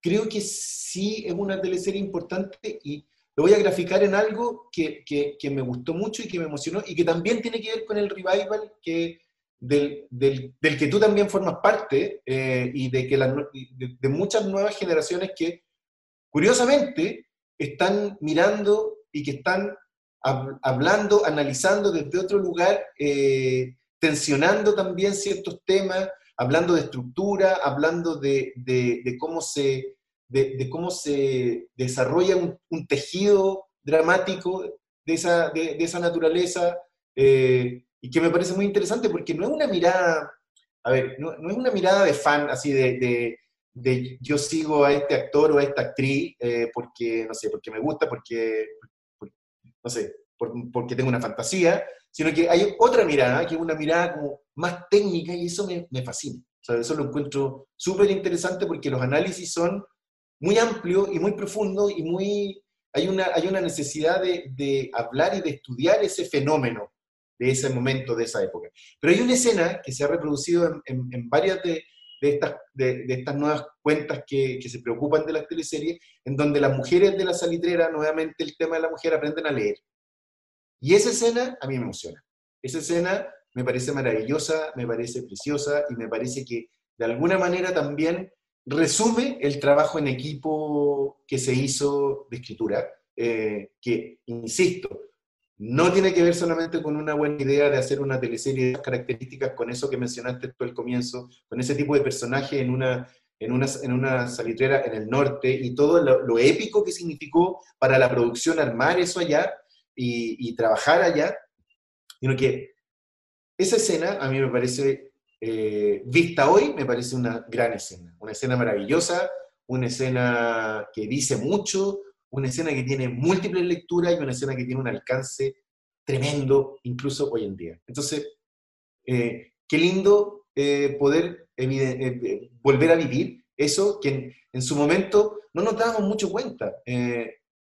creo que sí es una teleserie importante y lo voy a graficar en algo que, que, que, me gustó mucho y que me emocionó y que también tiene que ver con el revival que, del, del, del, que tú también formas parte eh, y de, que de, muchas nuevas generaciones que, curiosamente, están mirando y que están hablando, analizando desde otro lugar, eh, tensionando también ciertos temas, hablando de estructura, hablando de, de cómo, se, de, cómo se desarrolla un, tejido dramático de esa, de, esa naturaleza. Eh, y que me parece muy interesante porque no es una mirada, a ver, no, es una mirada de fan, así de, de, yo sigo a este actor o a esta actriz eh, porque, no sé, porque me gusta, porque, no sé, porque tengo una fantasía, sino que hay otra mirada, que es una mirada como más técnica y eso me, me fascina. O sea, eso lo encuentro súper interesante porque los análisis son muy amplios y muy profundos y muy... Hay una, hay una necesidad de, de hablar y de estudiar ese fenómeno de ese momento, de esa época. Pero hay una escena que se ha reproducido en, varias de, estas, de, estas nuevas cuentas que, se preocupan de las teleseries, en donde las mujeres de la salitrera, nuevamente el tema de la mujer, aprenden a leer. Y esa escena a mí me emociona. Esa escena me parece maravillosa, me parece preciosa y me parece que de alguna manera también resume el trabajo en equipo que se hizo de escritura, eh, que, insisto, no tiene que ver solamente con una buena idea de hacer una teleserie de características, con eso que mencionaste tú al comienzo, con ese tipo de personaje en una, en una, en una salitrera en el norte y todo lo, épico que significó para la producción armar eso allá y, trabajar allá, sino que esa escena a mí me parece, eh, vista hoy, me parece una gran escena, una escena maravillosa, una escena que dice mucho, una escena que tiene múltiples lecturas y una escena que tiene un alcance tremendo, incluso hoy en día. Entonces, eh, qué lindo eh, poder eh, volver a vivir eso que en, su momento no nos dábamos mucho cuenta.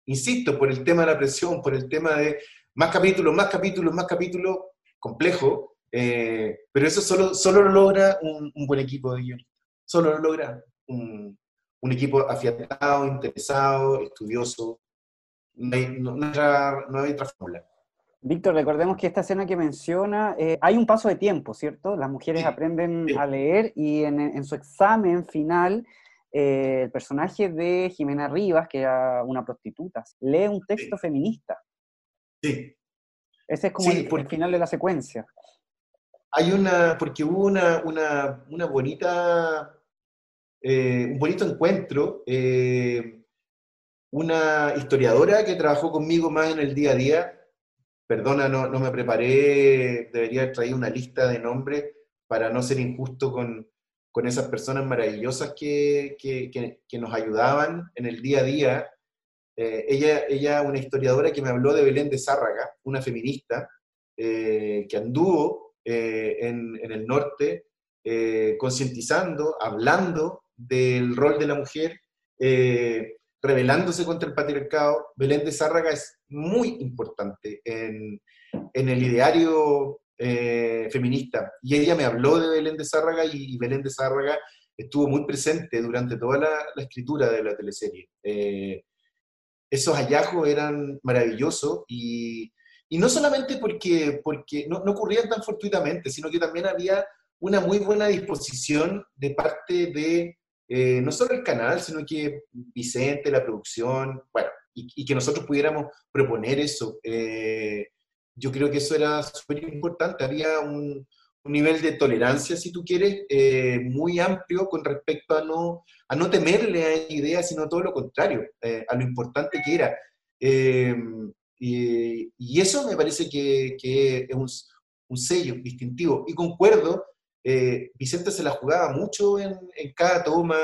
insisto, por el tema de la presión, por el tema de más capítulos, más capítulos, más capítulos, complejo, pero eso solo, solo lo logra un, buen equipo de guionistas. Solo lo logra un, un equipo afiatado, interesado, estudioso. No hay, no, hay otra fórmula. Víctor, recordemos que esta escena que menciona, eh, hay un paso de tiempo, ¿cierto? Las mujeres aprenden a leer y en, su examen final, eh, el personaje de Jimena Rivas, que era una prostituta, lee un texto feminista. Sí. Ese es como el, final de la secuencia. Hay una, porque hubo una, una, una bonita eh, un bonito encuentro. Eh, una historiadora que trabajó conmigo más en el día a día, perdona, no, no me preparé, debería haber traído una lista de nombres para no ser injusto con, con esas personas maravillosas que, que, que, nos ayudaban en el día a día. Eh, ella, ella, una historiadora que me habló de Belén de Zárraga, una feminista, que anduvo en, en, el norte concientizando, hablando del rol de la mujer, eh, rebelándose contra el patriarcado. Belén de Zárraga es muy importante en, el ideario eh, feminista. Y ella me habló de Belén de Zárraga y, Belén de Zárraga estuvo muy presente durante toda la, escritura de la teleserie. Eh, esos hallazgos eran maravillosos y, no solamente porque, porque no, no, ocurrían tan fortuitamente, sino que también había una muy buena disposición de parte de eh, no solo el canal, sino que Vicente, la producción, bueno, y, que nosotros pudiéramos proponer eso. Eh, yo creo que eso era súper importante. Había un, nivel de tolerancia, si tú quieres, eh, muy amplio con respecto a no, a no temerle a ideas, sino todo lo contrario, a lo importante que era. Y, eso me parece que, es un sello distintivo. Y concuerdo eh, Vicente se la jugaba mucho en, cada toma.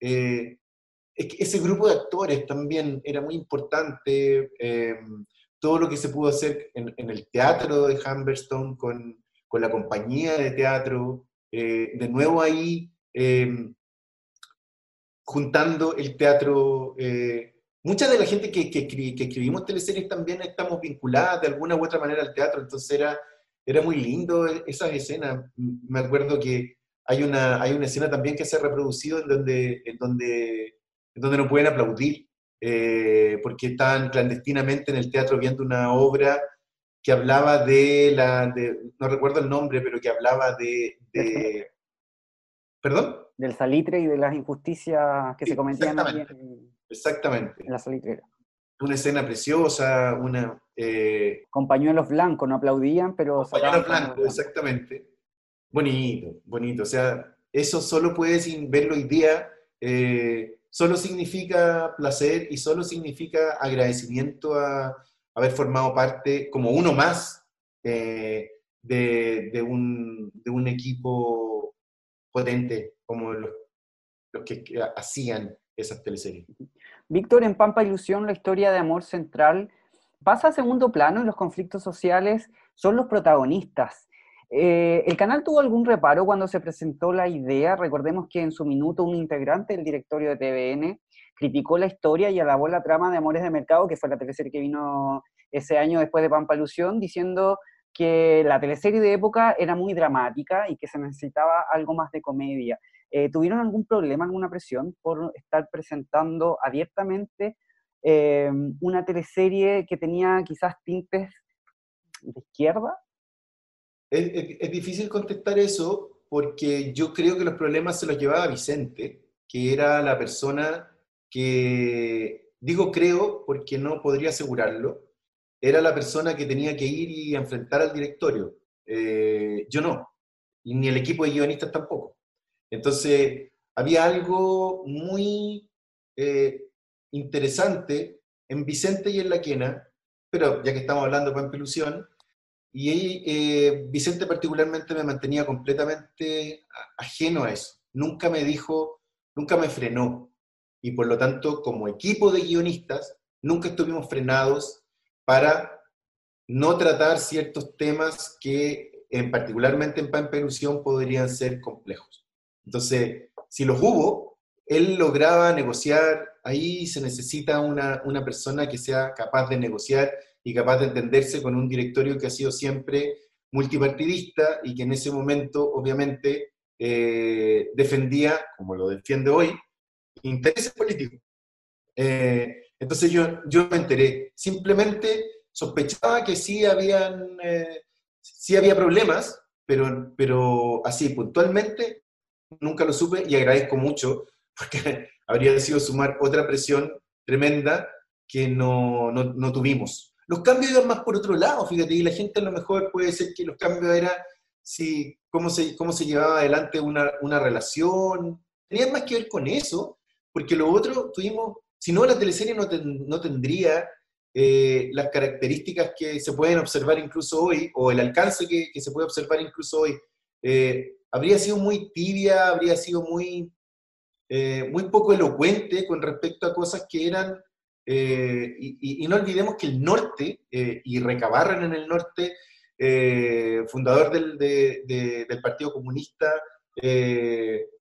Eh, ese grupo de actores también era muy importante. Eh, todo lo que se pudo hacer en, el teatro de Humberstone con, con, la compañía de teatro. de nuevo ahí, juntando el teatro. mucha de la gente que, que, que escribimos teleseries también estamos vinculadas de alguna u otra manera al teatro, entonces era era muy lindo e-, esas escenas. Me acuerdo que hay una, hay una escena también que se ha reproducido en donde, en donde, donde no pueden aplaudir, eh, porque están clandestinamente en el teatro viendo una obra que hablaba de la, no recuerdo el nombre, pero que hablaba de... ¿Perdón? Del salitre y de las injusticias que se cometían en, exactamente. en la salitrera una escena preciosa, una... Eh, Con pañuelos blancos, no aplaudían, pero... pañuelos blancos, exactamente. Bonito, bonito. O sea, eso solo puedes verlo hoy día, eh, solo significa placer y solo significa agradecimiento a, haber formado parte, como uno más, eh, de, un, de, un, equipo potente como los, los que hacían esas teleseries. Víctor, en Pampa Ilusión, la historia de amor central pasa a segundo plano y los conflictos sociales son los protagonistas. Eh, ¿El canal tuvo algún reparo cuando se presentó la idea? Recordemos que en su minuto un integrante del directorio de TVN criticó la historia y alabó la trama de Amores de Mercado, que fue la teleserie que vino ese año después de Pampa Ilusión, diciendo que la teleserie de época era muy dramática y que se necesitaba algo más de comedia. Eh, ¿Tuvieron algún problema, alguna presión por estar presentando abiertamente eh, una teleserie que tenía quizás tintes de izquierda? Es, difícil contestar eso porque yo creo que los problemas se los llevaba Vicente, que era la persona que, digo creo porque no podría asegurarlo, era la persona que tenía que ir y enfrentar al directorio. Eh, yo no, y ni el equipo de guionistas tampoco. Entonces, había algo muy eh, interesante en Vicente y en La Quena, pero ya que estamos hablando de Pampilusión, y eh, Vicente particularmente me mantenía completamente ajeno a eso. Nunca me dijo, nunca me frenó. Y por lo tanto, como equipo de guionistas, nunca estuvimos frenados para no tratar ciertos temas que, en, particularmente en Pampilusión, podrían ser complejos. Entonces, si los hubo, él lograba negociar, ahí se necesita una, una persona que sea capaz de negociar y capaz de entenderse con un directorio que ha sido siempre multipartidista y que en ese momento, obviamente, eh, defendía, como lo defiende hoy, intereses políticos. Eh, entonces yo, yo me enteré. Simplemente sospechaba que sí, habían, eh, sí había problemas, pero, pero así puntualmente nunca lo supe y agradezco mucho porque habría sido sumar otra presión tremenda que no, no, no tuvimos. Los cambios iban más por otro lado, fíjate, y la gente a lo mejor puede ser que los cambios eran si, cómo, se, cómo se llevaba adelante una, una relación, tenían más que ver con eso, porque lo otro tuvimos, si no, la teleserie no, no tendría eh, las características que se pueden observar incluso hoy, o el alcance que, que se puede observar incluso hoy. Eh, habría sido muy tibia, habría sido muy, eh, muy poco elocuente con respecto a cosas que eran eh, y, no olvidemos que el norte, eh, y Recabarren en el norte, fundador del, del, Partido Comunista,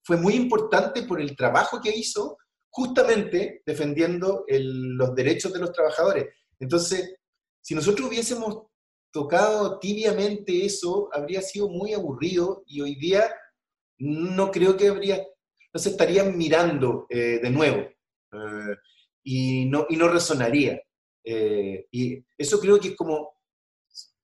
fue muy importante por el trabajo que hizo justamente defendiendo los derechos de los trabajadores. Entonces, si nosotros hubiésemos tocado tibiamente eso, habría sido muy aburrido y hoy día no creo que habría, no se estarían mirando de nuevo y no, y no resonaría. Eh, y eso creo que es como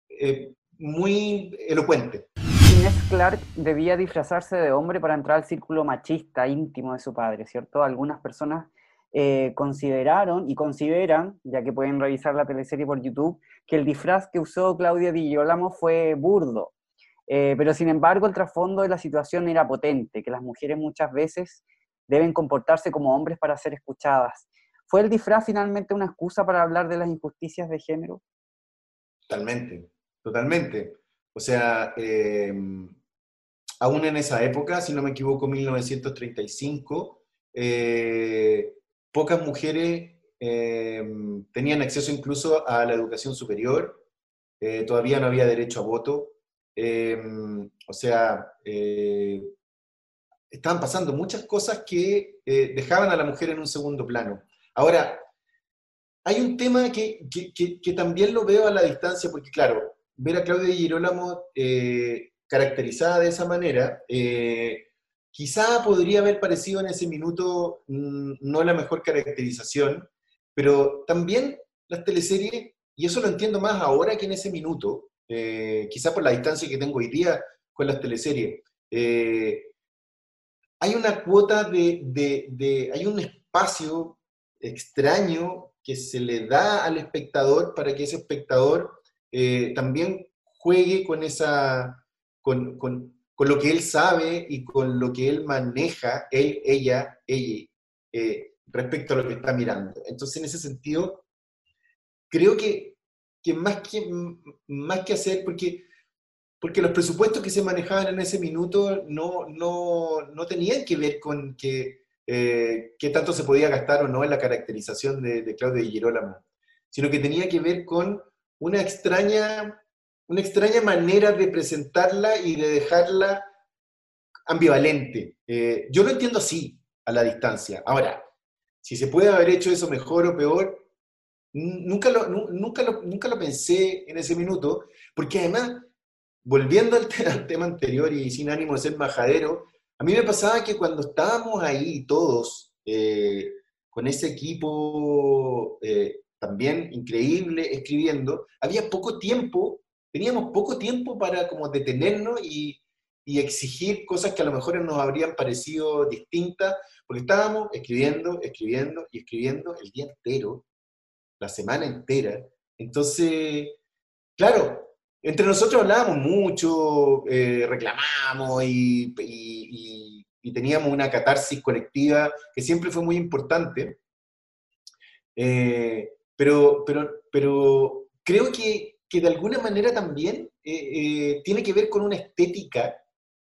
eh, muy elocuente. Inés Clark debía disfrazarse de hombre para entrar al círculo machista íntimo de su padre, ¿cierto? Algunas personas eh, consideraron y consideran, ya que pueden revisar la teleserie por YouTube, que el disfraz que usó Claudia Di Girolamo fue burdo. pero sin embargo, el trasfondo de la situación era potente, que las mujeres muchas veces deben comportarse como hombres para ser escuchadas. ¿Fue el disfraz finalmente una excusa para hablar de las injusticias de género? Totalmente, totalmente. O sea, em, aún en esa época, si no me equivoco, 1935, eh, pocas mujeres em, tenían acceso incluso a la educación superior, eh, todavía no había derecho a voto. Em, o sea, eh, estaban pasando muchas cosas que dejaban a la mujer en un segundo plano. Ahora, hay un tema que, también lo veo a la distancia, porque claro, ver a Claudia Di Girolamo eh, caracterizada de esa manera, eh, quizá podría haber parecido en ese minuto mm, no la mejor caracterización, pero también las teleseries, y eso lo entiendo más ahora que en ese minuto, eh, quizá por la distancia que tengo hoy día con las teleseries, hay una cuota de, hay un espacio extraño que se le da al espectador para que ese espectador eh, también juegue con, esa, con, lo que él sabe y con lo que él maneja, él, ella, ella, eh, respecto a lo que está mirando. Entonces, en ese sentido, creo que, que, más, que más que hacer, porque, porque los presupuestos que se manejaban en ese minuto no, no, no tenían que ver con que eh, qué tanto se podía gastar o no en la caracterización de, de Claudia Di Girolamo, sino que tenía que ver con una extraña, una extraña manera de presentarla y de dejarla ambivalente. Eh, yo lo entiendo así, a la distancia. Ahora, si se puede haber hecho eso mejor o peor, nunca lo, nunca lo, nunca lo pensé en ese minuto, porque además, volviendo al, al tema anterior y sin ánimo de ser majadero, a mí me pasaba que cuando estábamos ahí todos, eh, con ese equipo eh, también increíble escribiendo, había poco tiempo, teníamos poco tiempo para como detenernos y, exigir cosas que a lo mejor nos habrían parecido distintas, porque estábamos escribiendo, escribiendo y escribiendo el día entero, la semana entera. Entonces, claro, entre nosotros hablábamos mucho, eh, reclamamos y, teníamos una catarsis colectiva que siempre fue muy importante. Eh, pero, pero, pero creo que, que, de alguna manera también eh, tiene que ver con una estética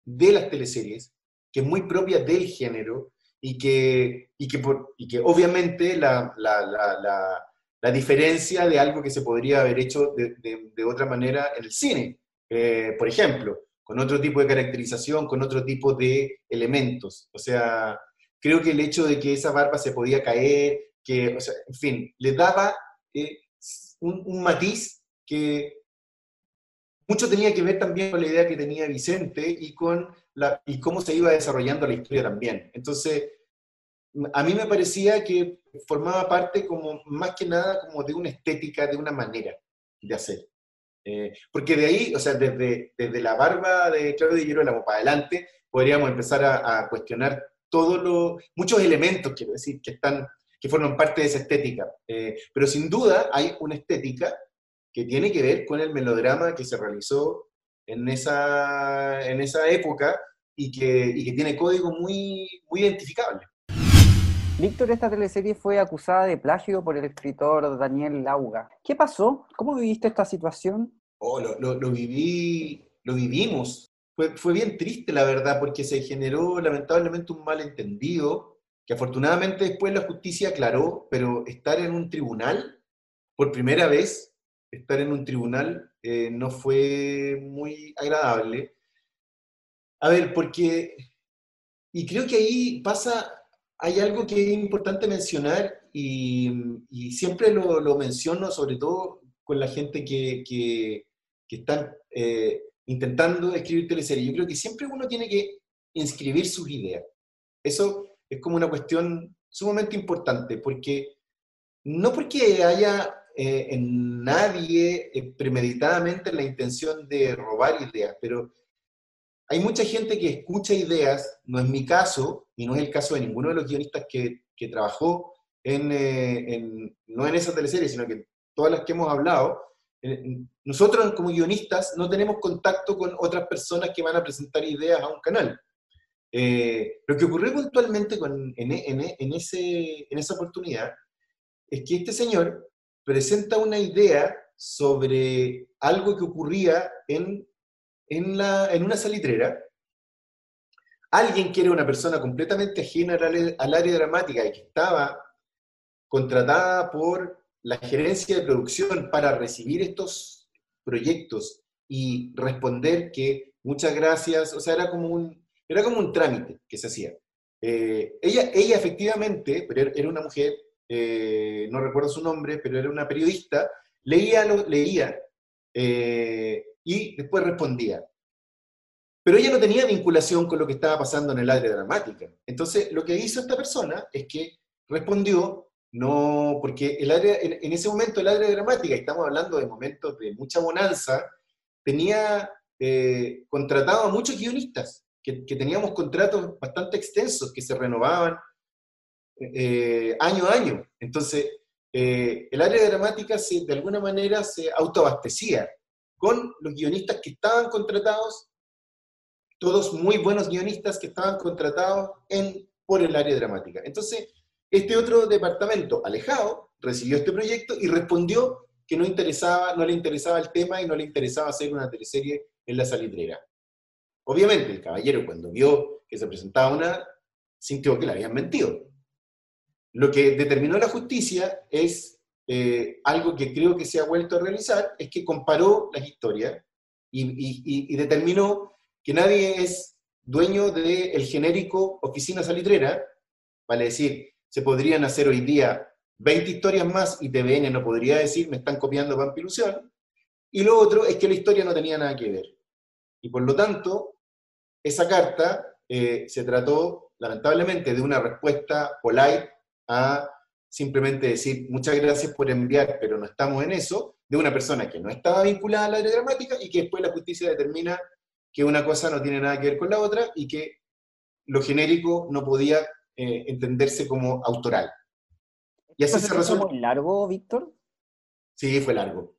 de las teleseries, que es muy propia del género y que, y que, por, y que obviamente la, la, la, la, diferencia de algo que se podría haber hecho de, de, otra manera en el cine. Eh, por ejemplo, con otro tipo de caracterización, con otro tipo de elementos. O sea, creo que el hecho de que esa barba se podía caer, que, o sea, en fin, le daba eh, un, un matiz que mucho tenía que ver también con la idea que tenía Vicente y con la, y cómo se iba desarrollando la historia también. Entonces, a mí me parecía que formaba parte como, más que nada, como de una estética, de una manera de hacer. Eh, porque de ahí, o sea, desde, desde la barba de Claudio Di Girolamo para adelante, podríamos empezar a, cuestionar todos los, muchos elementos, quiero decir, que están, que forman parte de esa estética. Eh, pero sin duda hay una estética que tiene que ver con el melodrama que se realizó en esa, en esa época y que, y que tiene código muy, muy identificable. Víctor, esta teleserie fue acusada de plagio por el escritor Daniel Lauga. ¿Qué pasó? ¿Cómo viviste esta situación? Oh, lo, lo, lo viví, lo vivimos. Fue, fue, bien triste, la verdad, porque se generó lamentablemente un malentendido que afortunadamente después la justicia aclaró, pero estar en un tribunal por primera vez estar en un tribunal eh, no fue muy agradable. A ver, porque, y creo que ahí pasa, hay algo que es importante mencionar y, siempre lo, menciono, sobre todo con la gente que, que, que están eh, intentando escribir teleseries. Yo creo que siempre uno tiene que inscribir sus ideas. Eso es como una cuestión sumamente importante, porque no porque haya eh, en nadie eh, premeditadamente la intención de robar ideas, pero hay mucha gente que escucha ideas, no es mi caso, y no es el caso de ninguno de los guionistas que, que trabajó en, eh, no en esa teleserie, sino que todas las que hemos hablado, nosotros como guionistas no tenemos contacto con otras personas que van a presentar ideas a un canal. lo que ocurrió puntualmente con, en, en, ese, en esa oportunidad es que este señor presenta una idea sobre algo que ocurría en, en, la, en una salitrera. Alguien que era una persona completamente ajena al, área dramática y que estaba contratada por la gerencia de producción para recibir estos proyectos y responder que muchas gracias, o sea, era como un, era como un trámite que se hacía. Eh, ella, ella efectivamente, pero era una mujer eh, no recuerdo su nombre, pero era una periodista, leía, leía eh, y después respondía. Pero ella no tenía vinculación con lo que estaba pasando en el área dramática. Entonces, lo que hizo esta persona es que respondió, no, porque en, ese momento el área dramática, estamos hablando de momentos de mucha bonanza, tenía eh, contratado a muchos guionistas, que teníamos contratos bastante extensos, que se renovaban, eh, año a año. Entonces, eh, el área dramática se, de alguna manera se autoabastecía con los guionistas que estaban contratados, todos muy buenos guionistas que estaban contratados en, por el área dramática. Entonces, este otro departamento, alejado, recibió este proyecto y respondió que no, interesaba, no le interesaba el tema y no le interesaba hacer una teleserie en la salitrera. Obviamente, el caballero cuando vio que se presentaba una, sintió que le habían mentido. Lo que determinó la justicia es eh, algo que creo que se ha vuelto a realizar, es que comparó las historias y, determinó que nadie es dueño del genérico oficina salitrera, vale decir, se podrían hacer hoy día 20 historias más y TVN no podría decir me están copiando Vampilusión, y lo otro es que la historia no tenía nada que ver. Y por lo tanto, esa carta eh, se trató lamentablemente de una respuesta polite a simplemente decir muchas gracias por enviar, pero no estamos en eso, de una persona que no estaba vinculada al área dramática y que después la justicia determina que una cosa no tiene nada que ver con la otra y que lo genérico no podía eh, entenderse como autoral. Y así se resuelve. muy largo, Víctor? Sí, fue largo.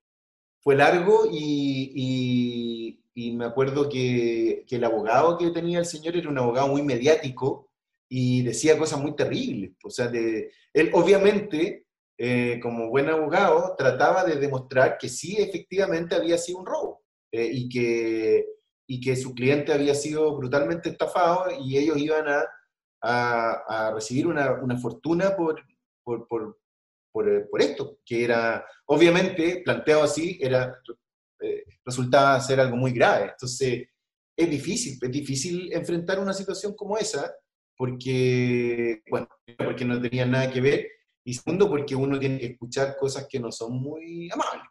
Fue largo y, me acuerdo que, el abogado que tenía el señor era un abogado muy mediático y decía cosas muy terribles. O sea, de, él obviamente, eh, como buen abogado, trataba de demostrar que sí, efectivamente había sido un robo eh, y, que, y que su cliente había sido brutalmente estafado y ellos iban a, a, recibir una, una fortuna por, por, por, por, por, esto, que era, obviamente, planteado así, era, eh, resultaba ser algo muy grave. Entonces, es difícil, es difícil enfrentar una situación como esa, porque, bueno, porque no tenía nada que ver, y segundo, porque uno tiene que escuchar cosas que no son muy amables.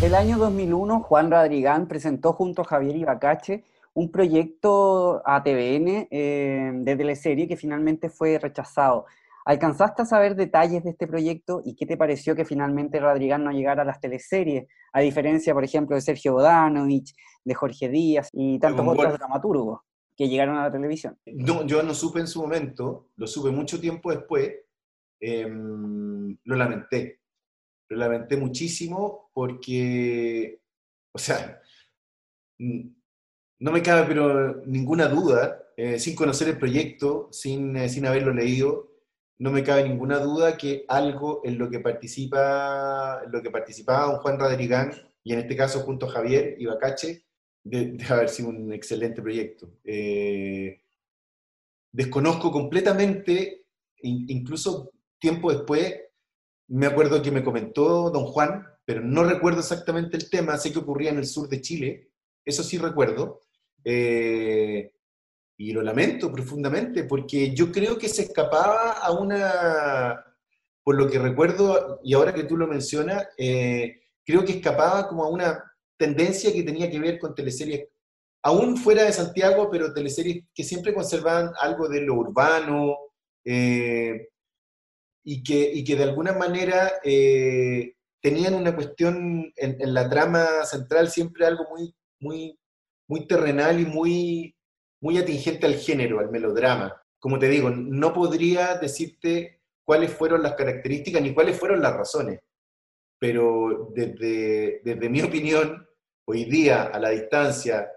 El año 2001, Juan Radrigán presentó junto a Javier Ibacache un proyecto a TVN eh, de teleserie que finalmente fue rechazado. ¿Alcanzaste a saber detalles de este proyecto y qué te pareció que finalmente Rodrigán no llegara a las teleseries, a diferencia, por ejemplo, de Sergio Bodanovich, de Jorge Díaz y tantos otros dramaturgos que llegaron a la televisión? No, yo no supe en su momento, lo supe mucho tiempo después, em, lo lamenté. Lo lamenté muchísimo porque, o sea, no me cabe pero ninguna duda, eh, sin conocer el proyecto, sin, eh, sin haberlo leído, no me cabe ninguna duda que algo en lo que participa, en lo que participaba Juan Radrigán, y en este caso junto a Javier Ibacache, debe haber sido un excelente proyecto. Eh, desconozco completamente, incluso tiempo después, me acuerdo que me comentó don Juan, pero no recuerdo exactamente el tema, sé que ocurría en el sur de Chile, eso sí recuerdo, eh, y lo lamento profundamente porque yo creo que se escapaba a una, por lo que recuerdo, y ahora que tú lo mencionas, eh, creo que escapaba como a una tendencia que tenía que ver con teleseries, aún fuera de Santiago, pero teleseries que siempre conservaban algo de lo urbano eh, y, que, y que de alguna manera eh, tenían una cuestión en, en, la trama central siempre algo muy, muy, muy terrenal y muy muy atingente al género, al melodrama. Como te digo, no podría decirte cuáles fueron las características ni cuáles fueron las razones, pero desde, desde mi opinión, hoy día, a la distancia,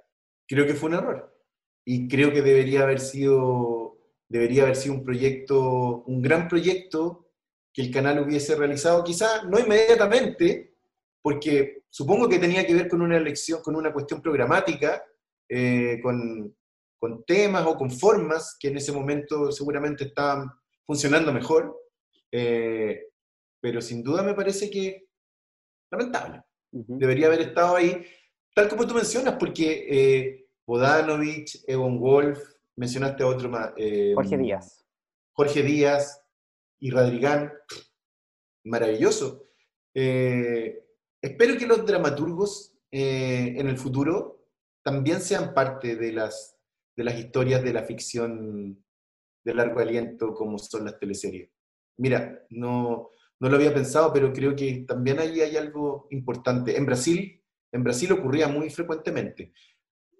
creo que fue un error. Y creo que debería haber sido, debería haber sido un proyecto, un gran proyecto que el canal hubiese realizado, quizás no inmediatamente, porque supongo que tenía que ver con una elección, con una cuestión programática, eh, con, con temas o con formas que en ese momento seguramente estaban funcionando mejor, eh, pero sin duda me parece que lamentable. Debería haber estado ahí, tal como tú mencionas, porque eh, Bodanovich, Egon Wolf, mencionaste a otro más. Eh, Jorge Díaz. Jorge Díaz y Radrigán, maravilloso. espero que los dramaturgos en el futuro también sean parte de las de las historias de la ficción de largo aliento como son las teleseries. Mira, no, no lo había pensado, pero creo que también ahí hay algo importante. En Brasil, en Brasil ocurría muy frecuentemente.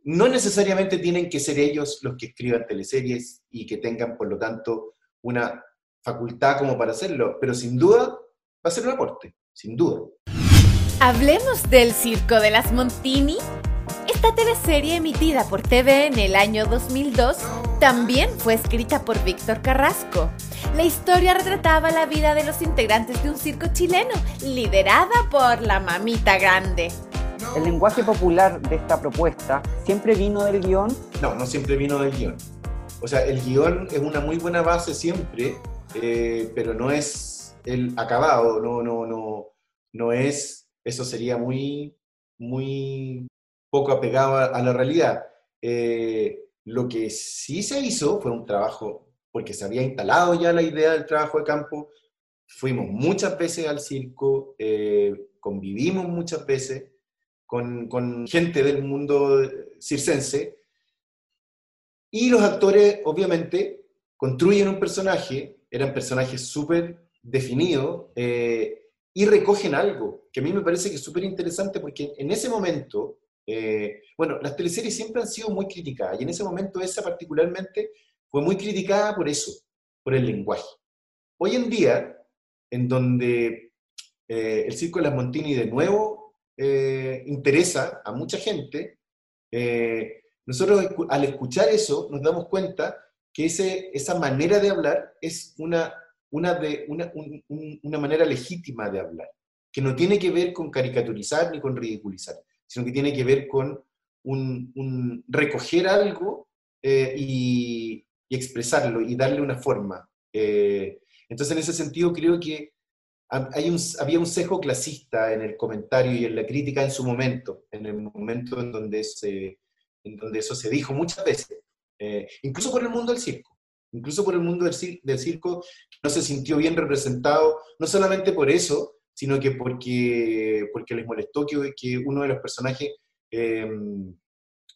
No necesariamente tienen que ser ellos los que escriban teleseries y que tengan, por lo tanto, una facultad como para hacerlo, pero sin duda va a ser un aporte, sin duda. Hablemos del Circo de las Montini esta teleserie emitida por TV en el año 2002 también fue escrita por Víctor Carrasco. La historia retrataba la vida de los integrantes de un circo chileno, liderada por la mamita grande. ¿El lenguaje popular de esta propuesta siempre vino del guion? No, no siempre vino del guion. O sea, el guion es una muy buena base siempre, eh, pero no es el acabado, no, no, no, no es, eso sería muy, muy poco apegado a, la realidad. Eh, lo que sí se hizo fue un trabajo, porque se había instalado ya la idea del trabajo de campo, fuimos muchas veces al circo, eh, convivimos muchas veces con, gente del mundo circense, y los actores, obviamente, construyen un personaje, eran personajes súper definidos, eh, y recogen algo, que a mí me parece que es súper interesante, porque en ese momento eh, bueno, las teleseries siempre han sido muy criticadas y en ese momento esa particularmente fue muy criticada por eso, por el lenguaje. Hoy en día, en donde eh, el Circo de las Montini de nuevo eh, interesa a mucha gente, eh, nosotros al escuchar eso nos damos cuenta que ese, esa manera de hablar es una, una, de, una, una manera legítima de hablar, que no tiene que ver con caricaturizar ni con ridiculizar, sino que tiene que ver con un, recoger algo y, y, expresarlo y darle una forma. entonces, en ese sentido, creo que hay un, había un sesgo clasista en el comentario y en la crítica en su momento, en el momento en donde, se, en donde eso se dijo muchas veces, eh, incluso por el mundo del circo, incluso por el mundo del, del, circo, no se sintió bien representado, no solamente por eso, sino que porque, porque les molestó que, que uno de los personajes eh,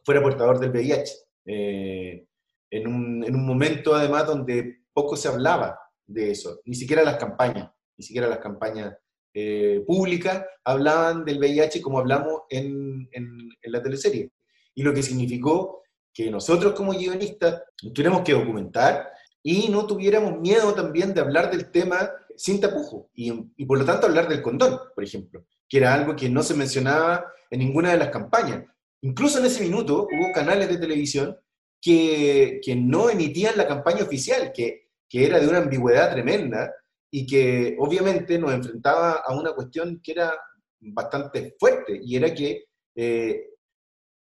fuera portador del VIH, eh, en, un, en un momento además donde poco se hablaba de eso, ni siquiera las campañas ni siquiera las campañas eh, públicas hablaban del VIH como hablamos en, en, la teleserie. Y lo que significó que nosotros como guionistas tuviéramos que documentar y no tuviéramos miedo también de hablar del tema sin tapujo y, y, por lo tanto hablar del condón, por ejemplo, que era algo que no se mencionaba en ninguna de las campañas. Incluso en ese minuto hubo canales de televisión que, que no emitían la campaña oficial, que, que era de una ambigüedad tremenda, y que obviamente nos enfrentaba a una cuestión que era bastante fuerte, y era que eh,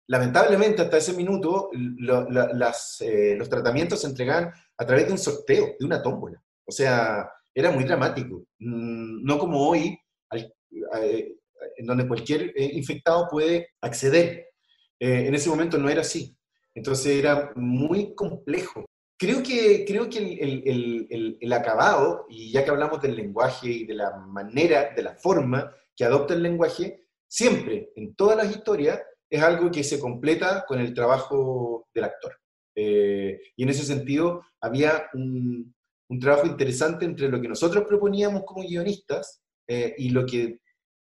lamentablemente hasta ese minuto las, eh, los tratamientos se entregaban a través de un sorteo, de una tómbola. O sea, era muy dramático. Mm, no como hoy, eh, en donde cualquier infectado puede acceder. en ese momento no era así. Entonces era muy complejo Creo que, creo que el, acabado, y ya que hablamos del lenguaje y de la manera, de la forma que adopta el lenguaje, siempre, en todas las historias, es algo que se completa con el trabajo del actor. Eh, y en ese sentido, había un, trabajo interesante entre lo que nosotros proponíamos como guionistas eh, y lo que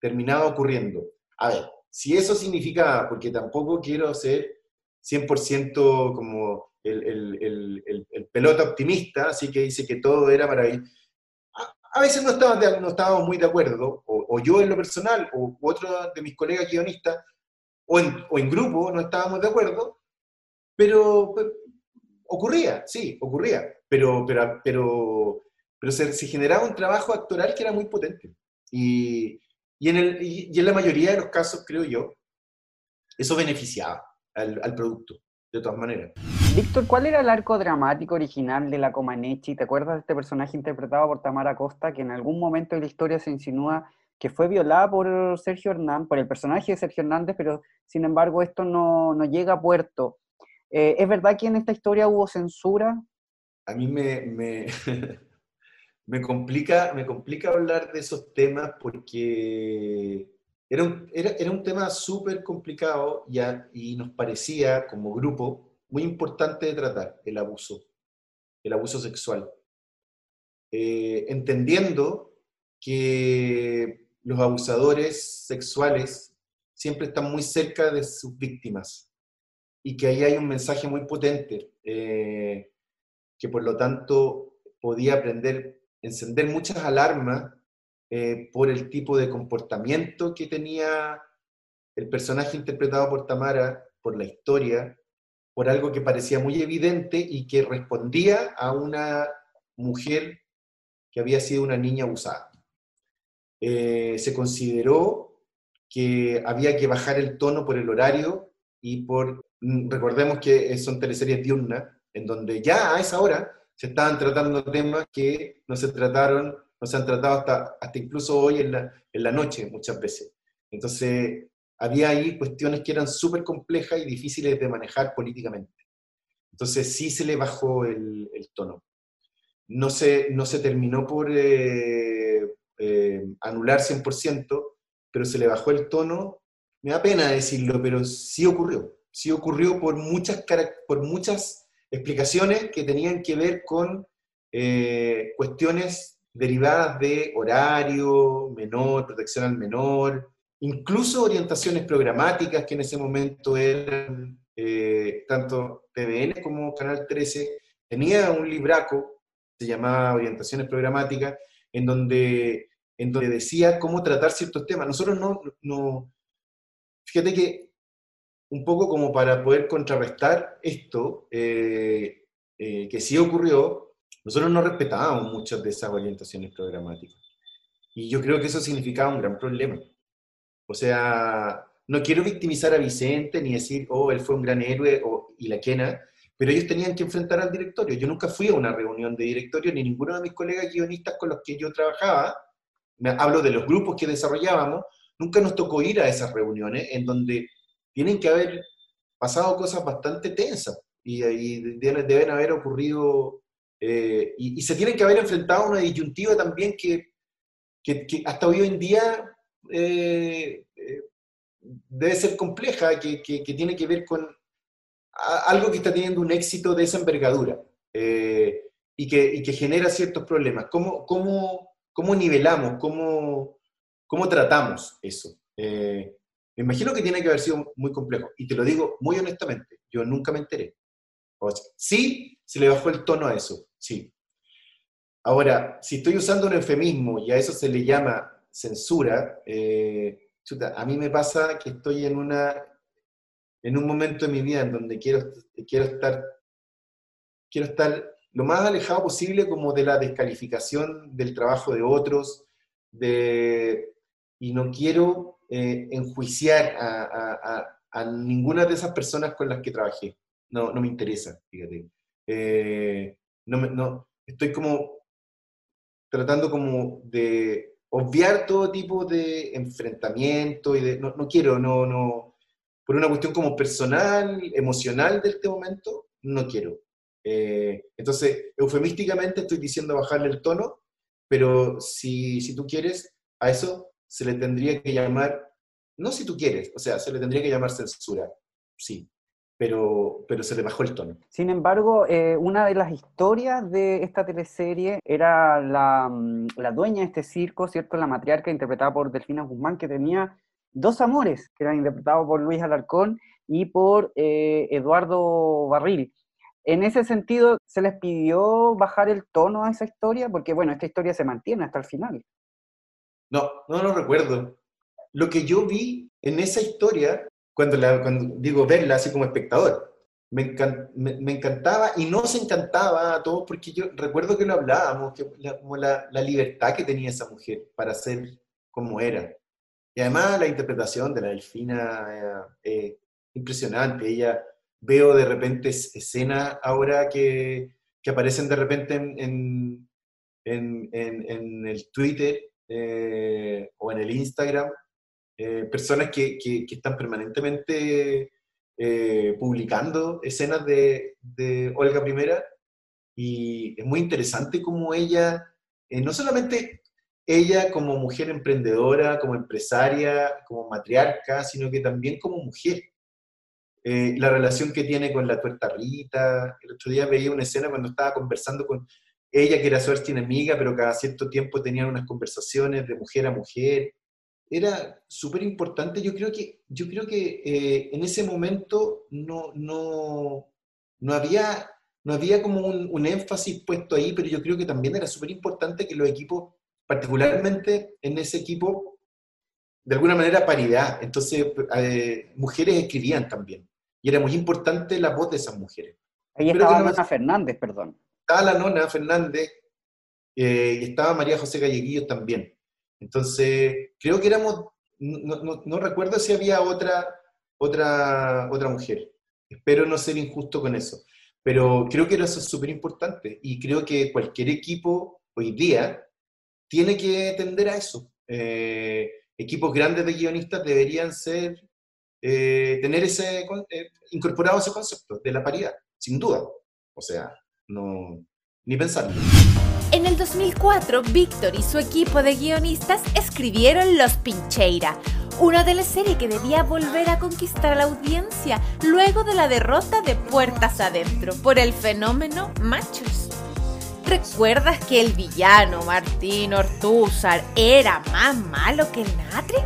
terminaba ocurriendo. A ver, si eso significaba, porque tampoco quiero ser 100% como el, pelota optimista, así que dice que todo era para A, a veces no estábamos, no estábamos muy de acuerdo, o, yo en lo personal, o otro de mis colegas guionistas, o en, o en grupo no estábamos de acuerdo, pero, ocurría, sí, ocurría, pero, pero, pero, pero se, generaba un trabajo actoral que era muy potente. Y, y en, el, y, en la mayoría de los casos, creo yo, eso beneficiaba al, al producto, de todas maneras. Víctor, ¿cuál era el arco dramático original de la Comaneci? ¿Te acuerdas de este personaje interpretado por Tamara Costa que en algún momento de la historia se insinúa que fue violada por Sergio Hernández, por el personaje de Sergio Hernández, pero sin embargo esto no, no llega a puerto? Eh, ¿Es verdad que en esta historia hubo censura? A mí me, me, me, complica, me complica hablar de esos temas porque era un, era, era un tema súper complicado ya, y nos parecía como grupo muy importante de tratar, el abuso, el abuso sexual. Eh, entendiendo que los abusadores sexuales siempre están muy cerca de sus víctimas y que ahí hay un mensaje muy potente eh, que por lo tanto podía aprender, encender muchas alarmas eh, por el tipo de comportamiento que tenía el personaje interpretado por Tamara, por la historia, por algo que parecía muy evidente y que respondía a una mujer que había sido una niña abusada. Eh, se consideró que había que bajar el tono por el horario y por, mm, recordemos que son teleseries diurnas, en donde ya a esa hora se estaban tratando temas que no se trataron, no se han tratado hasta, hasta incluso hoy en la, en la noche muchas veces. Entonces, había ahí cuestiones que eran súper complejas y difíciles de manejar políticamente. Entonces sí se le bajó el, tono. No se, no se terminó por eh, eh, anular 100%, pero se le bajó el tono. Me da pena decirlo, pero sí ocurrió. Sí ocurrió por muchas, por muchas explicaciones que tenían que ver con eh, cuestiones derivadas de horario, menor, protección al menor, incluso orientaciones programáticas que en ese momento eran eh, tanto TVN como Canal 13, tenía un libraco se llamaba Orientaciones Programáticas, en donde, en donde decía cómo tratar ciertos temas. Nosotros no, no, fíjate que un poco como para poder contrarrestar esto, eh, eh, que sí ocurrió, nosotros no respetábamos muchas de esas orientaciones programáticas. Y yo creo que eso significaba un gran problema. O sea, no quiero victimizar a Vicente ni decir, oh, él fue un gran héroe o, y la quena, pero ellos tenían que enfrentar al directorio. Yo nunca fui a una reunión de directorio, ni ninguno de mis colegas guionistas con los que yo trabajaba, me hablo de los grupos que desarrollábamos, nunca nos tocó ir a esas reuniones en donde tienen que haber pasado cosas bastante tensas y, deben, haber ocurrido, eh, y, se tienen que haber enfrentado a una disyuntiva también que, que, hasta hoy en día eh, eh, debe ser compleja, que, tiene que ver con algo que está teniendo un éxito de esa envergadura eh, y, que, genera ciertos problemas. ¿Cómo, nivelamos, cómo, tratamos eso? Me imagino que tiene que haber sido muy complejo. Y te lo digo muy honestamente, yo nunca me enteré. O sí, se le bajó el tono a eso, sí. Ahora, si estoy usando un eufemismo y a eso se le llama censura, eh, a mí me pasa que estoy en una en un momento de mi vida en donde quiero, quiero, estar, quiero estar lo más alejado posible como de la descalificación del trabajo de otros, de, y no quiero eh, enjuiciar a, ninguna de esas personas con las que trabajé. No, no me interesa, fíjate. Eh, no, no, estoy como tratando como de obviar todo tipo de enfrentamiento y de, no, no quiero, no, no, por una cuestión como personal, emocional de este momento, no quiero. Eh, entonces, eufemísticamente estoy diciendo bajarle el tono, pero si, si tú quieres, a eso se le tendría que llamar, no si tú quieres, o sea, se le tendría que llamar censura, sí, pero, pero se le bajó el tono. Sin embargo, eh, una de las historias de esta teleserie era la, mm, la, dueña de este circo, ¿cierto? La matriarca interpretada por Delfina Guzmán, que tenía Dos Amores, que eran interpretados por Luis Alarcón y por eh, Eduardo Barril. En ese sentido, ¿se les pidió bajar el tono a esa historia? Porque, bueno, esta historia se mantiene hasta el final. No, no lo recuerdo. Lo que yo vi en esa historia, cuando, la, digo verla así como espectador, me, me, encantaba y no se encantaba a todos porque yo recuerdo que lo hablábamos, que como la, la libertad que tenía esa mujer para ser como era. Y además la interpretación de la delfina es impresionante. Ella, veo de repente escenas ahora que, que, aparecen de repente en, en, en, el Twitter eh, o en el Instagram, eh, personas que, que, están permanentemente eh, publicando escenas de, de Olga I. Y es muy interesante cómo ella, no solamente ella como mujer emprendedora, como empresaria, como matriarca, sino que también como mujer. Eh, la relación que tiene con la tuerta Rita. El otro día veía una escena cuando estaba conversando con ella, que era su enemiga, pero cada cierto tiempo tenían unas conversaciones de mujer a mujer. Era súper importante. Yo creo que, yo creo que eh, en ese momento no, no, no, había, no había como un, un énfasis puesto ahí, pero yo creo que también era súper importante que los equipos particularmente en ese equipo, de alguna manera paridad. Entonces, eh, mujeres escribían también. Y era muy importante la voz de esas mujeres. Ahí estaba Nona Fernández, perdón. Estaba la Nona Fernández eh, y estaba María José Galleguillo también. Entonces, creo que éramos, no, recuerdo si había otra, otra, otra mujer. Espero no ser injusto con eso. Pero creo que eso súper importante. Y creo que cualquier equipo hoy día tiene que tender a eso. Eh, equipos grandes de guionistas deberían ser, eh, tener ese, eh, incorporado ese concepto de la paridad, sin duda. O sea, no, ni pensarlo. En el 2004, Víctor y su equipo de guionistas escribieron Los Pincheira, una series que debía volver a conquistar a la audiencia luego de la derrota de Puertas Adentro por el fenómeno Machos. ¿Recuerdas que el villano Martín Ortúzar era más malo que el Natre?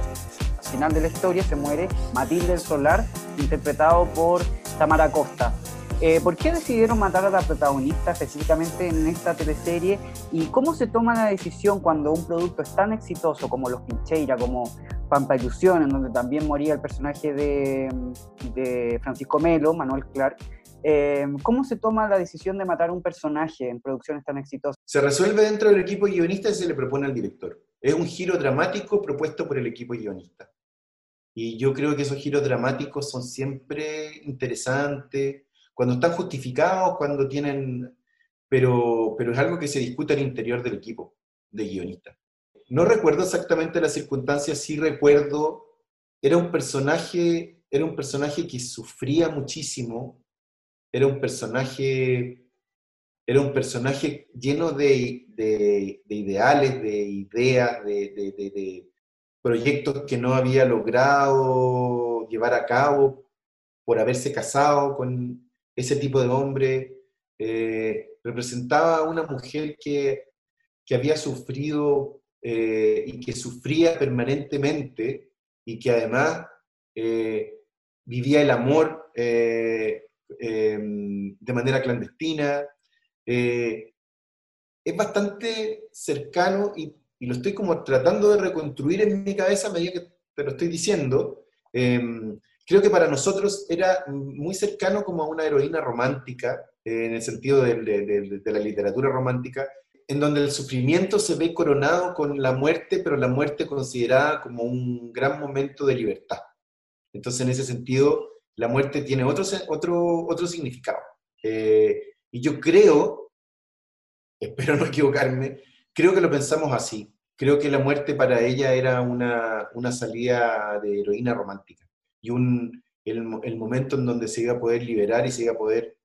Al final de la historia se muere Matilde el Solar, interpretado por Tamara Costa. Eh, ¿Por qué decidieron matar a la protagonista específicamente en esta teleserie? ¿Y cómo se toma la decisión cuando un producto es tan exitoso como Los Pincheira, como Pampa Ilusión, en donde también moría el personaje de, Francisco Melo, Manuel Clark? Eh, ¿Cómo se toma la decisión de matar a un personaje en producciones tan exitosas? Se resuelve dentro del equipo guionista y se le propone al director. Es un giro dramático propuesto por el equipo guionista. Y yo creo que esos giros dramáticos son siempre interesantes, cuando están justificados, cuando tienen... Pero, pero es algo que se discute al interior del equipo de guionistas. No recuerdo exactamente las circunstancias, sí recuerdo, era un personaje, era un personaje que sufría muchísimo era un personaje, era un personaje lleno de, ideales, de ideas, de, proyectos que no había logrado llevar a cabo por haberse casado con ese tipo de hombre. Eh, representaba a una mujer que, había sufrido eh, y que sufría permanentemente y que además eh, vivía el amor Em, de manera clandestina. Es bastante cercano y, lo estoy como tratando de reconstruir en mi cabeza a medida que te lo estoy diciendo. Creo que para nosotros era muy cercano como a una heroína romántica, eh, en el sentido de, de, la literatura romántica, en donde el sufrimiento se ve coronado con la muerte, pero la muerte considerada como un gran momento de libertad. Entonces, en ese sentido, la muerte tiene otro, otro, otro significado. Eh, y yo creo, espero no equivocarme, creo que lo pensamos así. Creo que la muerte para ella era una, una salida de heroína romántica y un, el, el, momento en donde se iba a poder liberar y se iba a poder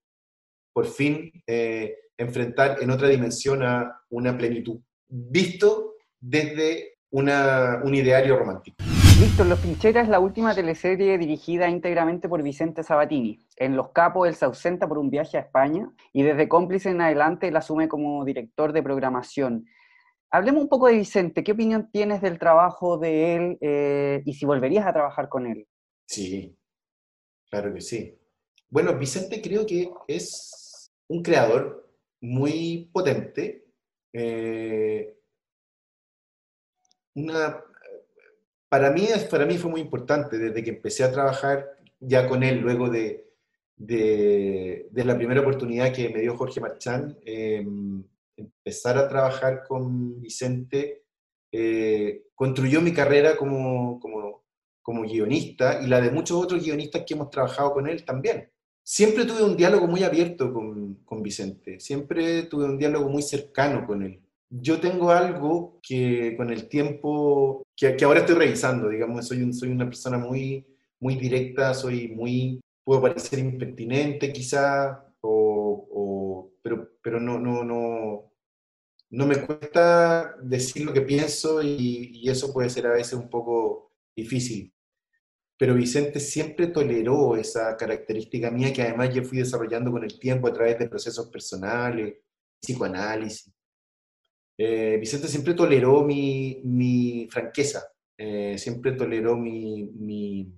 por fin eh, enfrentar en otra dimensión a una plenitud, visto desde una, un ideario romántico. Víctor, Los Pincheras es la última teleserie dirigida íntegramente por Vicente Sabatini. En Los Capos él se ausenta por un viaje a España y desde cómplice en adelante él asume como director de programación. Hablemos un poco de Vicente. ¿Qué opinión tienes del trabajo de él eh, y si volverías a trabajar con él? Sí, claro que sí. Bueno, Vicente creo que es un creador muy potente. Eh, una para mí, para mí fue muy importante desde que empecé a trabajar ya con él, luego de, de, la primera oportunidad que me dio Jorge Marchán, em, empezar a trabajar con Vicente, eh, construyó mi carrera como, como, como guionista y la de muchos otros guionistas que hemos trabajado con él también. Siempre tuve un diálogo muy abierto con, con Vicente, siempre tuve un diálogo muy cercano con él yo tengo algo que con el tiempo, que, ahora estoy revisando, digamos, soy, soy una persona muy, muy directa, soy muy, puedo parecer impertinente quizá, o, pero, pero no, no, no, no me cuesta decir lo que pienso y, y eso puede ser a veces un poco difícil. Pero Vicente siempre toleró esa característica mía que además yo fui desarrollando con el tiempo a través de procesos personales, psicoanálisis. Eh, Vicente siempre toleró mi, franqueza, eh, siempre toleró mi,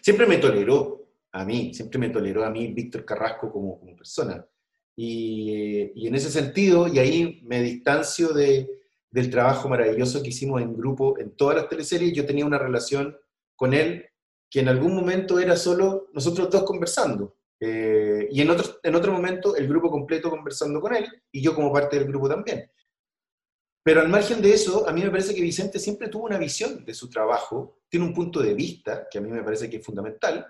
Siempre me toleró a mí, siempre me toleró a mí Víctor Carrasco como, como persona. Y, y, en ese sentido, y ahí me distancio de, del trabajo maravilloso que hicimos en grupo en todas las teleseries, yo tenía una relación con él que en algún momento era solo nosotros dos conversando. Eh, y en otro, en otro momento el grupo completo conversando con él y yo como parte del grupo también. Pero al margen de eso, a mí me parece que Vicente siempre tuvo una visión de su trabajo, tiene un punto de vista que a mí me parece que es fundamental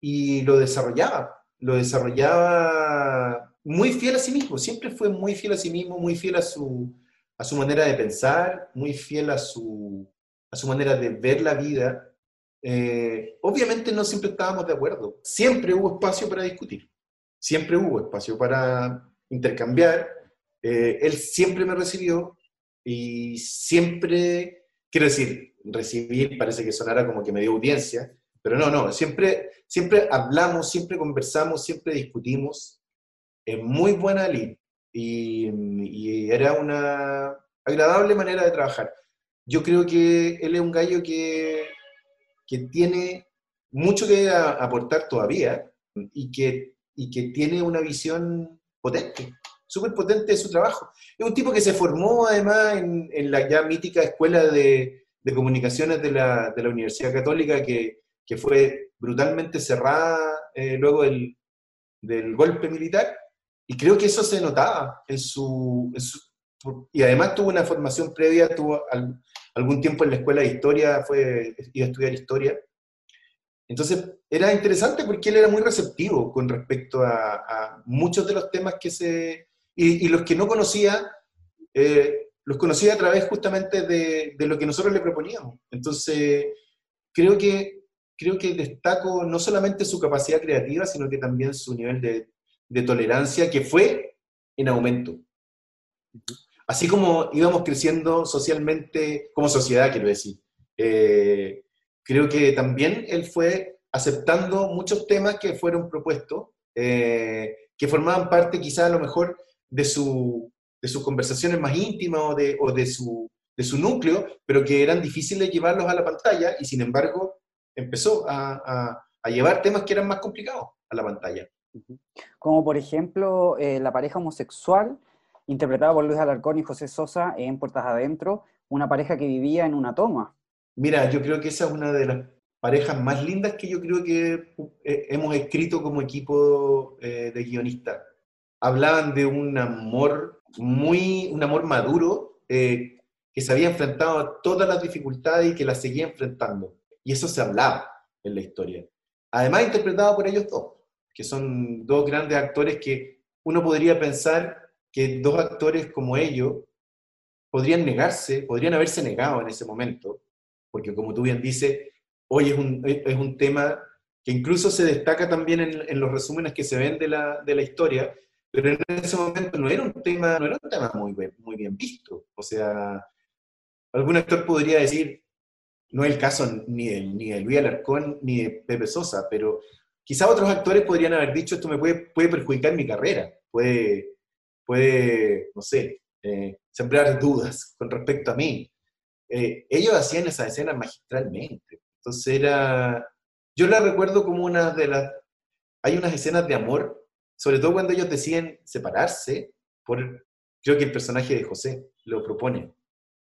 y lo desarrollaba, lo desarrollaba muy fiel a sí mismo, siempre fue muy fiel a sí mismo, muy fiel a su, a su manera de pensar, muy fiel a su, a su manera de ver la vida eh, obviamente no siempre estábamos de acuerdo. Siempre hubo espacio para discutir. Siempre hubo espacio para intercambiar. Eh, él siempre me recibió y siempre, quiero decir, recibir parece que sonara como que me dio audiencia, pero no, no, siempre, siempre hablamos, siempre conversamos, siempre discutimos en muy buena línea y, y era una agradable manera de trabajar. Yo creo que él es un gallo que que tiene mucho que aportar todavía, y que, y que tiene una visión potente, súper potente de su trabajo. Es un tipo que se formó además en, la ya mítica escuela de, de comunicaciones de la, de la, Universidad Católica, que, que fue brutalmente cerrada eh, luego del, del, golpe militar, y creo que eso se notaba en su y además tuvo una formación previa, tuvo algún tiempo en la escuela de historia, fue, iba a estudiar historia. Entonces era interesante porque él era muy receptivo con respecto a, a muchos de los temas que se... Y, y los que no conocía, eh, los conocía a través justamente de, de, lo que nosotros le proponíamos. Entonces creo que, creo que destaco no solamente su capacidad creativa, sino que también su nivel de, de tolerancia, que fue en aumento así como íbamos creciendo socialmente, como sociedad, quiero decir, eh, creo que también él fue aceptando muchos temas que fueron propuestos, eh, que formaban parte quizá a lo mejor de, su, de sus conversaciones más íntimas o, de, o de, su, de su núcleo, pero que eran difíciles llevarlos a la pantalla y sin embargo empezó a, a, llevar temas que eran más complicados a la pantalla. Como por ejemplo eh, la pareja homosexual interpretada por Luis Alarcón y José Sosa en Puertas Adentro, una pareja que vivía en una toma. Mira, yo creo que esa es una de las parejas más lindas que yo creo que eh, hemos escrito como equipo eh, de guionistas. Hablaban de un amor muy, un amor maduro, eh, que se había enfrentado a todas las dificultades y que las seguía enfrentando. Y eso se hablaba en la historia. Además, interpretado por ellos dos, que son dos grandes actores que uno podría pensar que dos actores como ellos podrían negarse, podrían haberse negado en ese momento, porque como tú bien dices, hoy es un, es un tema que incluso se destaca también en, en, los resúmenes que se ven de la, de la historia, pero en ese momento no era un tema, no era un tema muy, muy bien visto. O sea, algún actor podría decir, no es el caso ni de, ni de Luis Alarcón ni de Pepe Sosa, pero quizá otros actores podrían haber dicho, esto me puede, puede perjudicar mi carrera, puede, puede, no sé, eh, sembrar dudas con respecto a mí. Eh, ellos hacían esa escena magistralmente. Entonces era, yo la recuerdo como una de las, hay unas escenas de amor, sobre todo cuando ellos deciden separarse, por, creo que el personaje de José lo propone,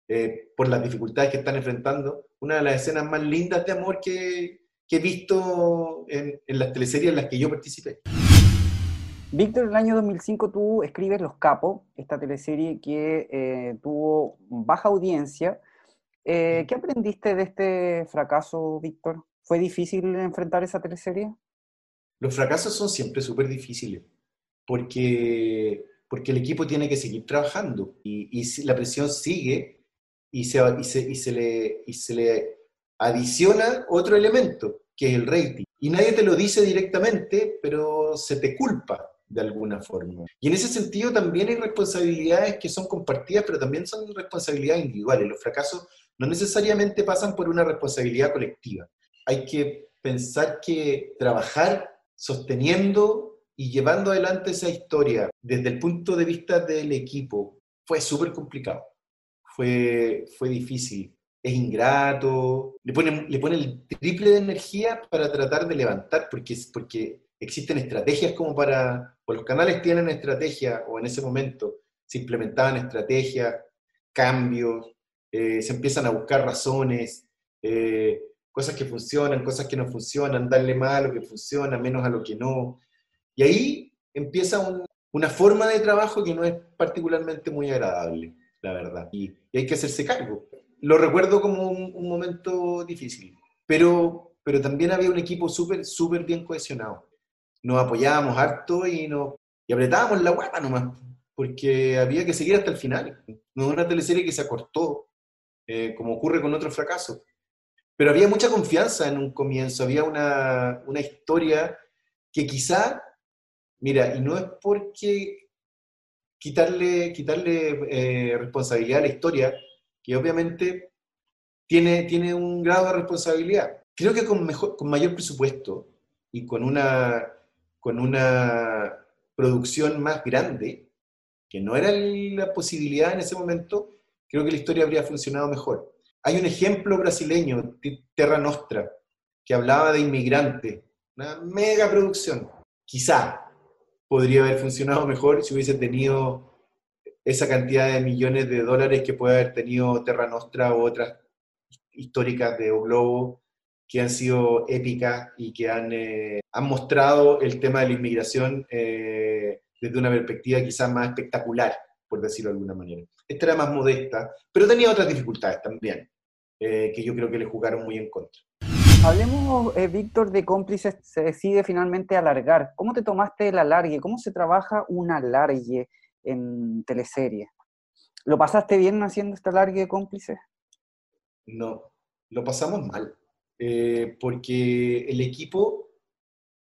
eh, por las dificultades que están enfrentando, una de las escenas más lindas de amor que, he visto en, en las teleseries en las que yo participé. Víctor, en el año 2005 tú escribes Los Capos, esta teleserie que eh, tuvo baja audiencia. Eh, ¿Qué aprendiste de este fracaso, Víctor? ¿Fue difícil enfrentar esa teleserie? Los fracasos son siempre súper difíciles, porque, porque el equipo tiene que seguir trabajando y, y la presión sigue y se, y, se, y, se le, y se le adiciona otro elemento, que es el rating. Y nadie te lo dice directamente, pero se te culpa de alguna forma. Y en ese sentido también hay responsabilidades que son compartidas, pero también son responsabilidades individuales. Los fracasos no necesariamente pasan por una responsabilidad colectiva. Hay que pensar que trabajar sosteniendo y llevando adelante esa historia desde el punto de vista del equipo fue súper complicado, fue, fue difícil, es ingrato, le pone, le pone el triple de energía para tratar de levantar, porque, porque existen estrategias como para, o los canales tienen estrategia, o en ese momento se implementaban estrategias, cambios, eh, se empiezan a buscar razones, eh, cosas que funcionan, cosas que no funcionan, darle más a lo que funciona, menos a lo que no. Y ahí empieza un, una forma de trabajo que no es particularmente muy agradable, la verdad. Y, y hay que hacerse cargo. Lo recuerdo como un, un momento difícil, pero, pero también había un equipo súper, súper bien cohesionado nos apoyábamos harto y, nos, y apretábamos la guapa nomás, porque había que seguir hasta el final. No es una teleserie que se acortó, eh, como ocurre con otros fracasos. Pero había mucha confianza en un comienzo, había una, una historia que quizá, mira, y no es porque quitarle, quitarle eh, responsabilidad a la historia, que obviamente tiene, tiene un grado de responsabilidad. Creo que con, mejor, con mayor presupuesto y con una con una producción más grande, que no era la posibilidad en ese momento, creo que la historia habría funcionado mejor. Hay un ejemplo brasileño, Terra Nostra, que hablaba de inmigrantes una mega producción. Quizá podría haber funcionado mejor si hubiese tenido esa cantidad de millones de dólares que puede haber tenido Terra Nostra u otras históricas de O Globo que han sido épicas y que han, eh, han mostrado el tema de la inmigración eh, desde una perspectiva quizás más espectacular, por decirlo de alguna manera. Esta era más modesta, pero tenía otras dificultades también, eh, que yo creo que le jugaron muy en contra. Hablemos, Víctor, de cómplices, se decide finalmente alargar. ¿Cómo te tomaste el alargue? ¿Cómo se trabaja un alargue en teleserie? ¿Lo pasaste bien haciendo este alargue de cómplices? No, lo pasamos mal. Eh, porque el equipo,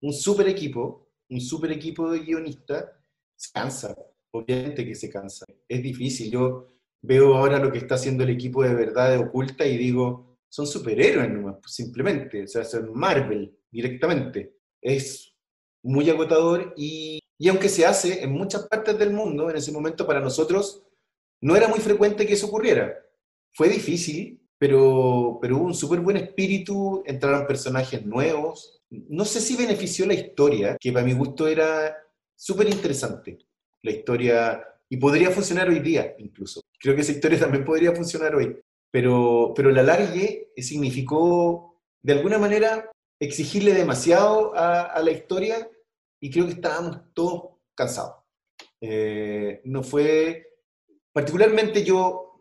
un super equipo, un super equipo de guionistas, se cansa, obviamente que se cansa. Es difícil. Yo veo ahora lo que está haciendo el equipo de verdad de oculta y digo, son superhéroes simplemente, o sea, son Marvel directamente. Es muy agotador y, y aunque se hace en muchas partes del mundo, en ese momento para nosotros no era muy frecuente que eso ocurriera. Fue difícil, pero, pero hubo un súper buen espíritu, entraron personajes nuevos. No sé si benefició la historia, que para mi gusto era súper interesante. La historia, y podría funcionar hoy día incluso. Creo que esa historia también podría funcionar hoy. Pero, pero la largue significó, de alguna manera, exigirle demasiado a, la historia y creo que estábamos todos cansados. Eh, no fue, particularmente yo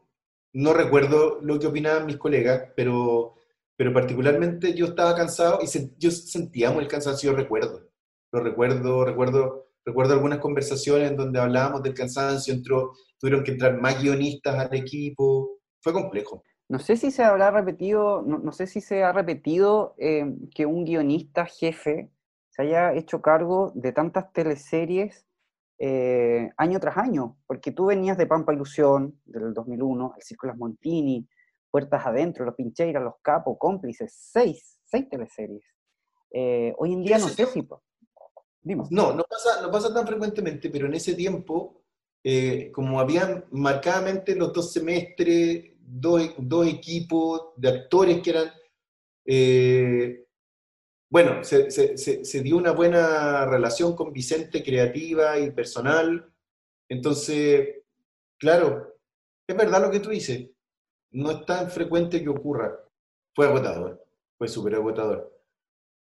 no recuerdo lo que opinaban mis colegas, pero, pero particularmente yo estaba cansado y yo sentíamos el cansancio, recuerdo. Lo recuerdo, recuerdo, recuerdo algunas conversaciones en donde hablábamos del cansancio, entró, tuvieron que entrar más guionistas al equipo, fue complejo. No sé si se habrá repetido, no, sé si se ha repetido eh, que un guionista jefe se haya hecho cargo de tantas teleseries eh, año tras año, porque tú venías de Pampa Ilusión del 2001, El Círculo Montini, Puertas Adentro, Los Pincheiras, Los Capos, Cómplices, seis, seis teleseries. Eh, hoy en día no sé si... No, no pasa, no pasa tan frecuentemente, pero en ese tiempo, eh, como habían marcadamente los dos semestres, dos, dos equipos de actores que eran bueno, se, dio una buena relación con Vicente, creativa y personal. Entonces, claro, es verdad lo que tú dices. No es tan frecuente que ocurra. Fue agotador, fue súper agotador.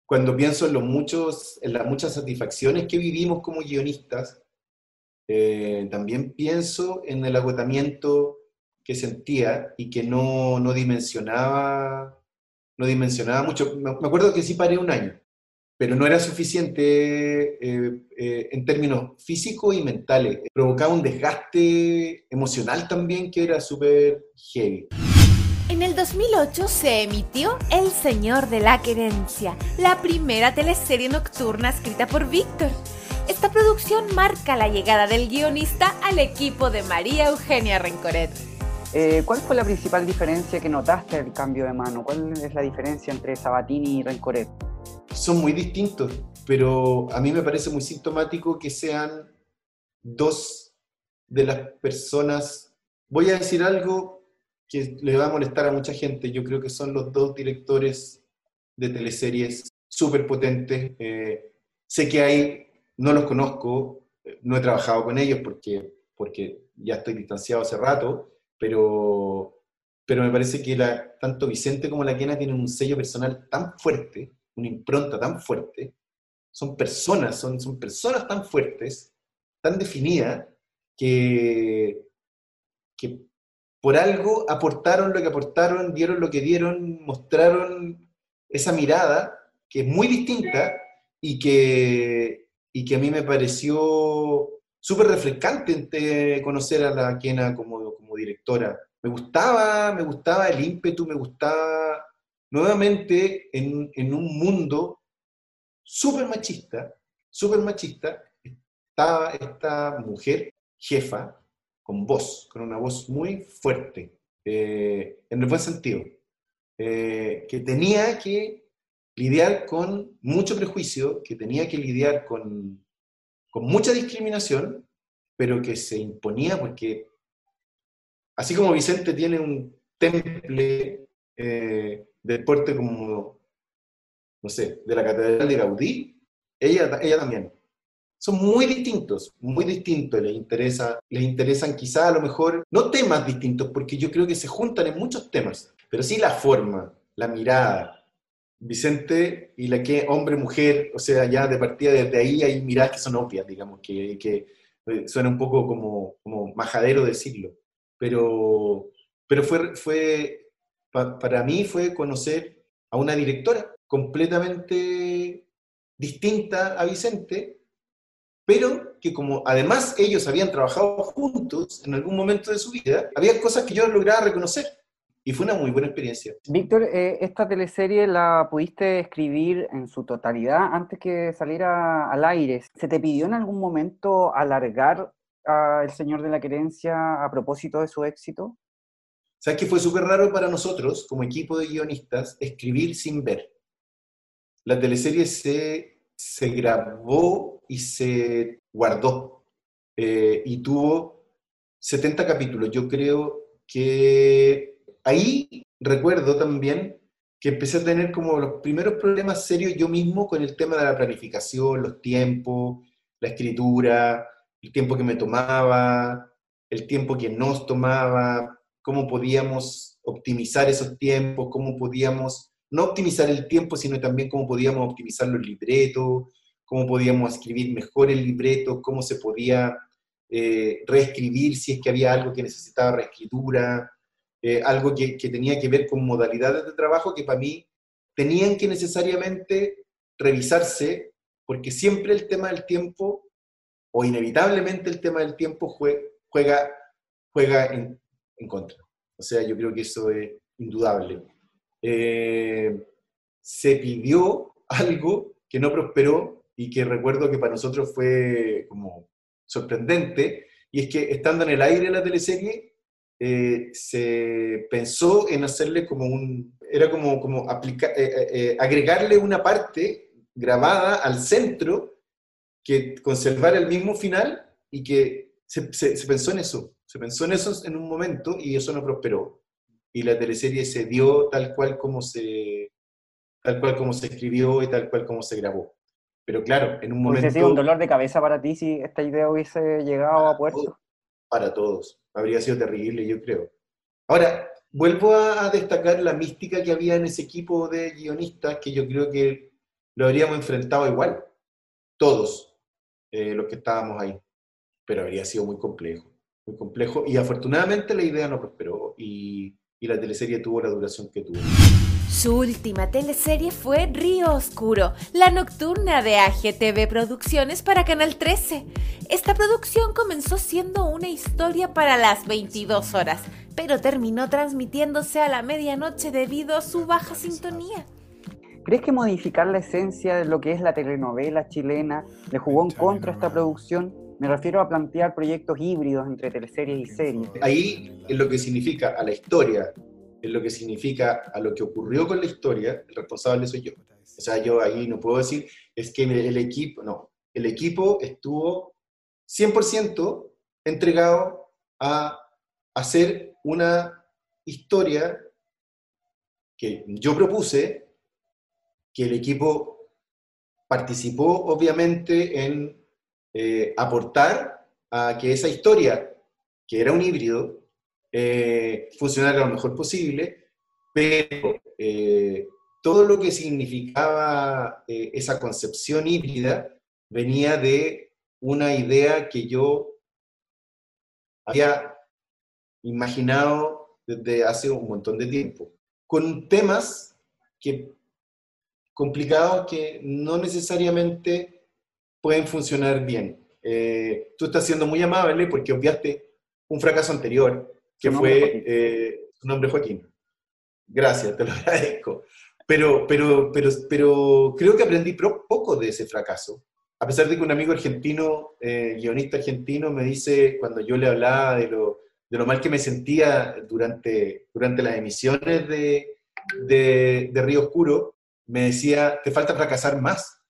Cuando pienso en, los muchos, en las muchas satisfacciones que vivimos como guionistas, eh, también pienso en el agotamiento que sentía y que no, no dimensionaba no dimensionaba mucho. Me acuerdo que sí paré un año, pero no era suficiente eh, eh, en términos físicos y mentales. Provocaba un desgaste emocional también que era súper heavy. En el 2008 se emitió El Señor de la Querencia, la primera teleserie nocturna escrita por Víctor. Esta producción marca la llegada del guionista al equipo de María Eugenia Rencoret. Eh, ¿Cuál fue la principal diferencia que notaste del cambio de mano? ¿Cuál es la diferencia entre Sabatini y Rencoret? Son muy distintos, pero a mí me parece muy sintomático que sean dos de las personas. Voy a decir algo que le va a molestar a mucha gente. Yo creo que son los dos directores de teleseries súper potentes. Eh, sé que hay, no los conozco, no he trabajado con ellos porque, porque ya estoy distanciado hace rato, pero, pero me parece que tanto Vicente como la Quena tienen un sello personal tan fuerte, una impronta tan fuerte, son personas, son, son personas tan fuertes, tan definidas, que, que por algo aportaron lo que aportaron, dieron lo que dieron, mostraron esa mirada que es muy distinta y que, y que a mí me pareció súper refrescante conocer a la Quena como directora. Me gustaba, me gustaba el ímpetu, me gustaba nuevamente en, en un mundo súper machista, súper machista, estaba esta mujer jefa con voz, con una voz muy fuerte, eh, en el buen sentido, eh, que tenía que lidiar con mucho prejuicio, que tenía que lidiar con, con mucha discriminación, pero que se imponía porque así como Vicente tiene un temple eh, de deporte como, no sé, de la Catedral de Gaudí, ella, ella también. Son muy distintos, muy distintos. Les, interesa, les interesan quizá a lo mejor, no temas distintos, porque yo creo que se juntan en muchos temas, pero sí la forma, la mirada. Vicente y la que hombre-mujer, o sea, ya de partida desde ahí hay miradas que son obvias, digamos, que, que eh, suena un poco como, como majadero decirlo, pero, pero fue, fue para mí fue conocer a una directora completamente distinta a Vicente, pero que como además ellos habían trabajado juntos en algún momento de su vida, había cosas que yo lograba reconocer. Y fue una muy buena experiencia. Víctor, eh, ¿esta teleserie la pudiste escribir en su totalidad antes que saliera al aire? ¿Se te pidió en algún momento alargar a El Señor de la Querencia a propósito de su éxito? ¿Sabes que fue súper raro para nosotros, como equipo de guionistas, escribir sin ver? La teleserie se, se grabó y se guardó eh, y tuvo 70 capítulos. Yo creo que ahí recuerdo también que empecé a tener como los primeros problemas serios yo mismo con el tema de la planificación, los tiempos, la escritura, el tiempo que me tomaba, el tiempo que nos tomaba, cómo podíamos optimizar esos tiempos, cómo podíamos, no optimizar el tiempo, sino también cómo podíamos optimizar los libretos, cómo podíamos escribir mejor el libreto, cómo se podía eh, reescribir si es que había algo que necesitaba reescritura, eh, algo que, tenía que ver con modalidades de trabajo que para mí tenían que necesariamente revisarse, porque siempre el tema del tiempo, o inevitablemente el tema del tiempo juega, juega en, en contra. O sea, yo creo que eso es indudable. Eh, se pidió algo que no prosperó y que recuerdo que para nosotros fue como sorprendente, y es que estando en el aire la teleserie, eh, se pensó en hacerle como un, era como, como eh, agregarle una parte grabada al centro que conservara el mismo final y que se, se pensó en eso. Se pensó en eso en un momento y eso no prosperó. Y la teleserie se dio tal cual como se, tal cual como se escribió y tal cual como se grabó. Pero claro, en un momento... ¿Hubiese sido un dolor de cabeza para ti si esta idea hubiese llegado a puerto? Para todos. Habría sido terrible, yo creo. Ahora, vuelvo a, destacar la mística que había en ese equipo de guionistas, que yo creo que lo habríamos enfrentado igual, todos eh, los que estábamos ahí. Pero habría sido muy complejo muy complejo. Y afortunadamente la idea no prosperó y, y la teleserie tuvo la duración que tuvo. Su última teleserie fue Río Oscuro, la nocturna de AGTV Producciones para Canal 13. Esta producción comenzó siendo una historia para las 22 horas, pero terminó transmitiéndose a la medianoche debido a su baja sintonía. ¿Crees que modificar la esencia de lo que es la telenovela chilena le jugó en contra a esta producción? Me refiero a plantear proyectos híbridos entre teleseries y series. Ahí es lo que significa a la historia, es lo que significa a lo que ocurrió con la historia, el responsable soy yo. O sea, yo ahí no puedo decir, es que el equipo, no, el equipo estuvo 100% entregado a hacer una historia que yo propuse, que el equipo participó obviamente en eh, aportar a que esa historia, que era un híbrido, eh, funcionara lo mejor posible, pero eh, todo lo que significaba esa concepción híbrida venía de una idea que yo había imaginado desde hace un montón de tiempo, con temas que, complicados que no necesariamente pueden funcionar bien. Eh, tú estás siendo muy amable porque obviaste un fracaso anterior, que fue eh, su nombre Joaquín. Gracias, te lo agradezco. Pero, pero, pero, pero creo que aprendí poco de ese fracaso. A pesar de que un amigo argentino, eh, guionista argentino, me dice, cuando yo le hablaba de lo, de lo mal que me sentía durante, durante las emisiones de, de, de Río Oscuro, me decía, te falta fracasar más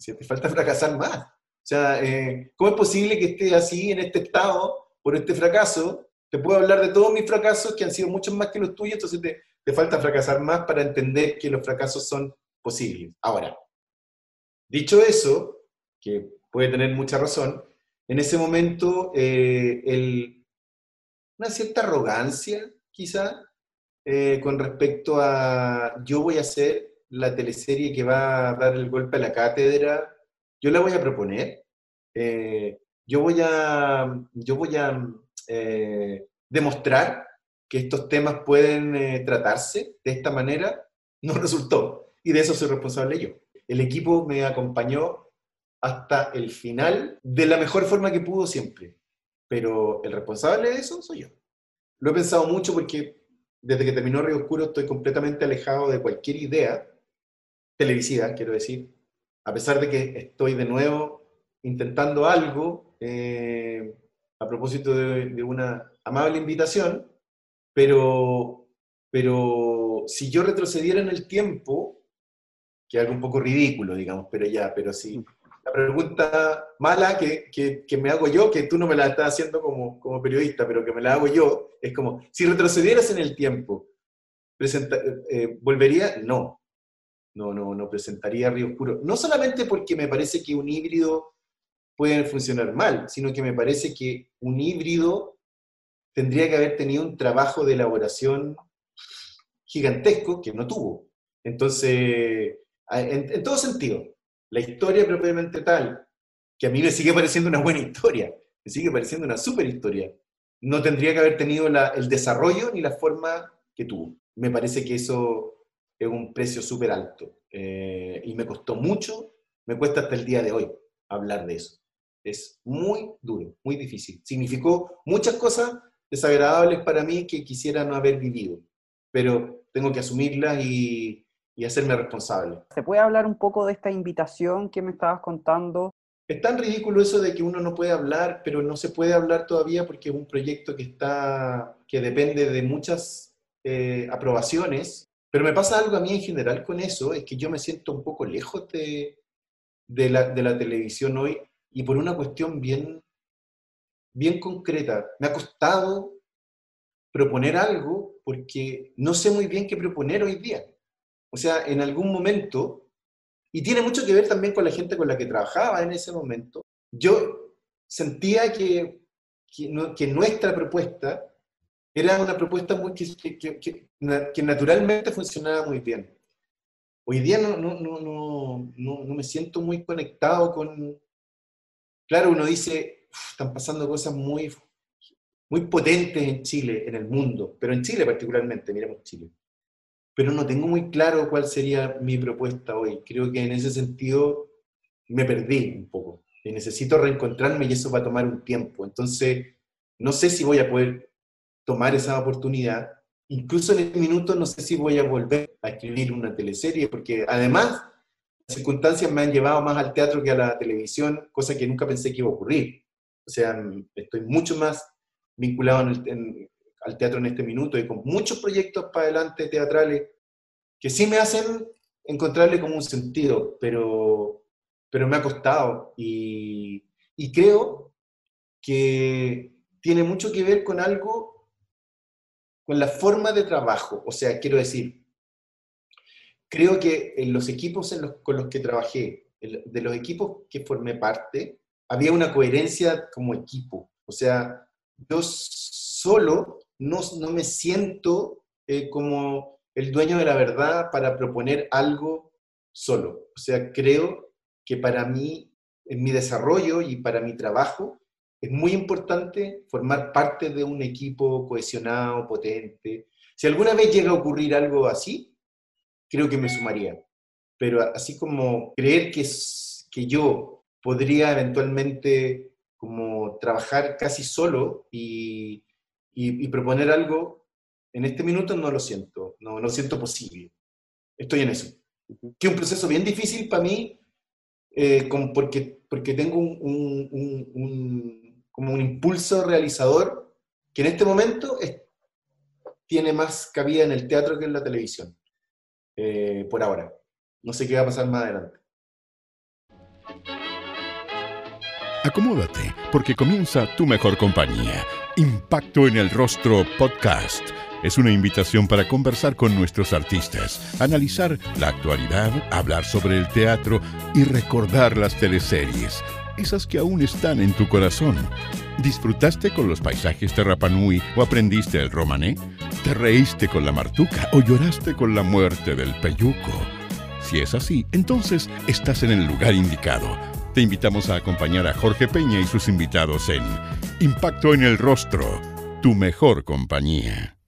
te falta fracasar más. O sea, eh, ¿cómo es posible que esté así, en este estado, por este fracaso? Te puedo hablar de todos mis fracasos, que han sido muchos más que los tuyos, entonces te, te falta fracasar más para entender que los fracasos son posibles. Ahora, dicho eso, que puede tener mucha razón, en ese momento eh, el, una cierta arrogancia, quizá, eh, con respecto a yo voy a hacer la teleserie que va a dar el golpe a la cátedra, yo la voy a proponer, eh, yo voy a, yo voy a demostrar que estos temas pueden tratarse de esta manera, no resultó. Y de eso soy responsable yo. El equipo me acompañó hasta el final de la mejor forma que pudo siempre. Pero el responsable de eso soy yo. Lo he pensado mucho porque desde que terminó Río Oscuro estoy completamente alejado de cualquier idea televisiva, quiero decir, a pesar de que estoy de nuevo intentando algo eh, a propósito de, una amable invitación, pero, pero si yo retrocediera en el tiempo, que es algo un poco ridículo, digamos, pero ya, pero sí, la pregunta mala que, que, me hago yo, que tú no me la estás haciendo como, como periodista, pero que me la hago yo, es como, si retrocedieras en el tiempo, eh, ¿volvería? No. No, no, no presentaría Río Oscuro. No solamente porque me parece que un híbrido puede funcionar mal, sino que me parece que un híbrido tendría que haber tenido un trabajo de elaboración gigantesco que no tuvo. Entonces, en, en todo sentido, la historia propiamente tal, que a mí me sigue pareciendo una buena historia, me sigue pareciendo una super historia, no tendría que haber tenido el desarrollo ni la forma que tuvo. Me parece que eso es un precio súper alto eh, y me costó mucho, me cuesta hasta el día de hoy hablar de eso. Es muy duro, muy difícil. Significó muchas cosas desagradables para mí que quisiera no haber vivido, pero tengo que asumirlas y, y hacerme responsable. ¿Se puede hablar un poco de esta invitación que me estabas contando? Es tan ridículo eso de que uno no puede hablar, pero no se puede hablar todavía porque es un proyecto que, está, que depende de muchas eh, aprobaciones. Pero me pasa algo a mí en general con eso, es que yo me siento un poco lejos de, de, la, de la televisión hoy y por una cuestión bien, bien concreta. Me ha costado proponer algo porque no sé muy bien qué proponer hoy día. O sea, en algún momento, y tiene mucho que ver también con la gente con la que trabajaba en ese momento, yo sentía que, que, nuestra propuesta era una propuesta muy, que, que, naturalmente funcionaba muy bien. Hoy día no, no, no, no, me siento muy conectado con... Claro, uno dice, están pasando cosas muy, muy potentes en Chile, en el mundo, pero en Chile particularmente, miremos Chile pero no tengo muy claro cuál sería mi propuesta hoy. Creo que en ese sentido me perdí un poco y necesito reencontrarme y eso va a tomar un tiempo. Entonces, no sé si voy a poder tomar esa oportunidad. Incluso en este minuto no sé si voy a volver a escribir una teleserie, porque además circunstancias me han llevado más al teatro que a la televisión, cosa que nunca pensé que iba a ocurrir. O sea, estoy mucho más vinculado al teatro en este minuto y con muchos proyectos para adelante teatrales que sí me hacen encontrarle como un sentido, pero, pero me ha costado y creo que tiene mucho que ver con algo, con la forma de trabajo. O sea, quiero decir, creo que en los equipos en los, con los que trabajé, de los equipos que formé parte, había una coherencia como equipo. O sea, yo solo no, no me siento eh, como el dueño de la verdad para proponer algo solo. O sea, creo que para mí, en mi desarrollo y para mi trabajo, es muy importante formar parte de un equipo cohesionado, potente. Si alguna vez llega a ocurrir algo así, creo que me sumaría. Pero así como creer que, que yo podría eventualmente como trabajar casi solo y, y, proponer algo, en este minuto no lo siento, no lo siento posible. Estoy en eso. Que es un proceso bien difícil para mí, eh, porque, porque tengo un, un, como un impulso realizador que en este momento tiene más cabida en el teatro que en la televisión, eh, por ahora. No sé qué va a pasar más adelante. Acomódate, porque comienza tu mejor compañía Impacto en el Rostro Podcast. es una invitación para conversar con nuestros artistas, analizar la actualidad, hablar sobre el teatro y recordar las teleseries, esas que aún están en tu corazón. ¿Disfrutaste con los paisajes de Rapanui o aprendiste el romané? ¿Te reíste con la martuca o lloraste con la muerte del peyuco? Si es así, entonces estás en el lugar indicado. Te invitamos a acompañar a Jorge Peña y sus invitados en Impacto en el Rostro, tu mejor compañía.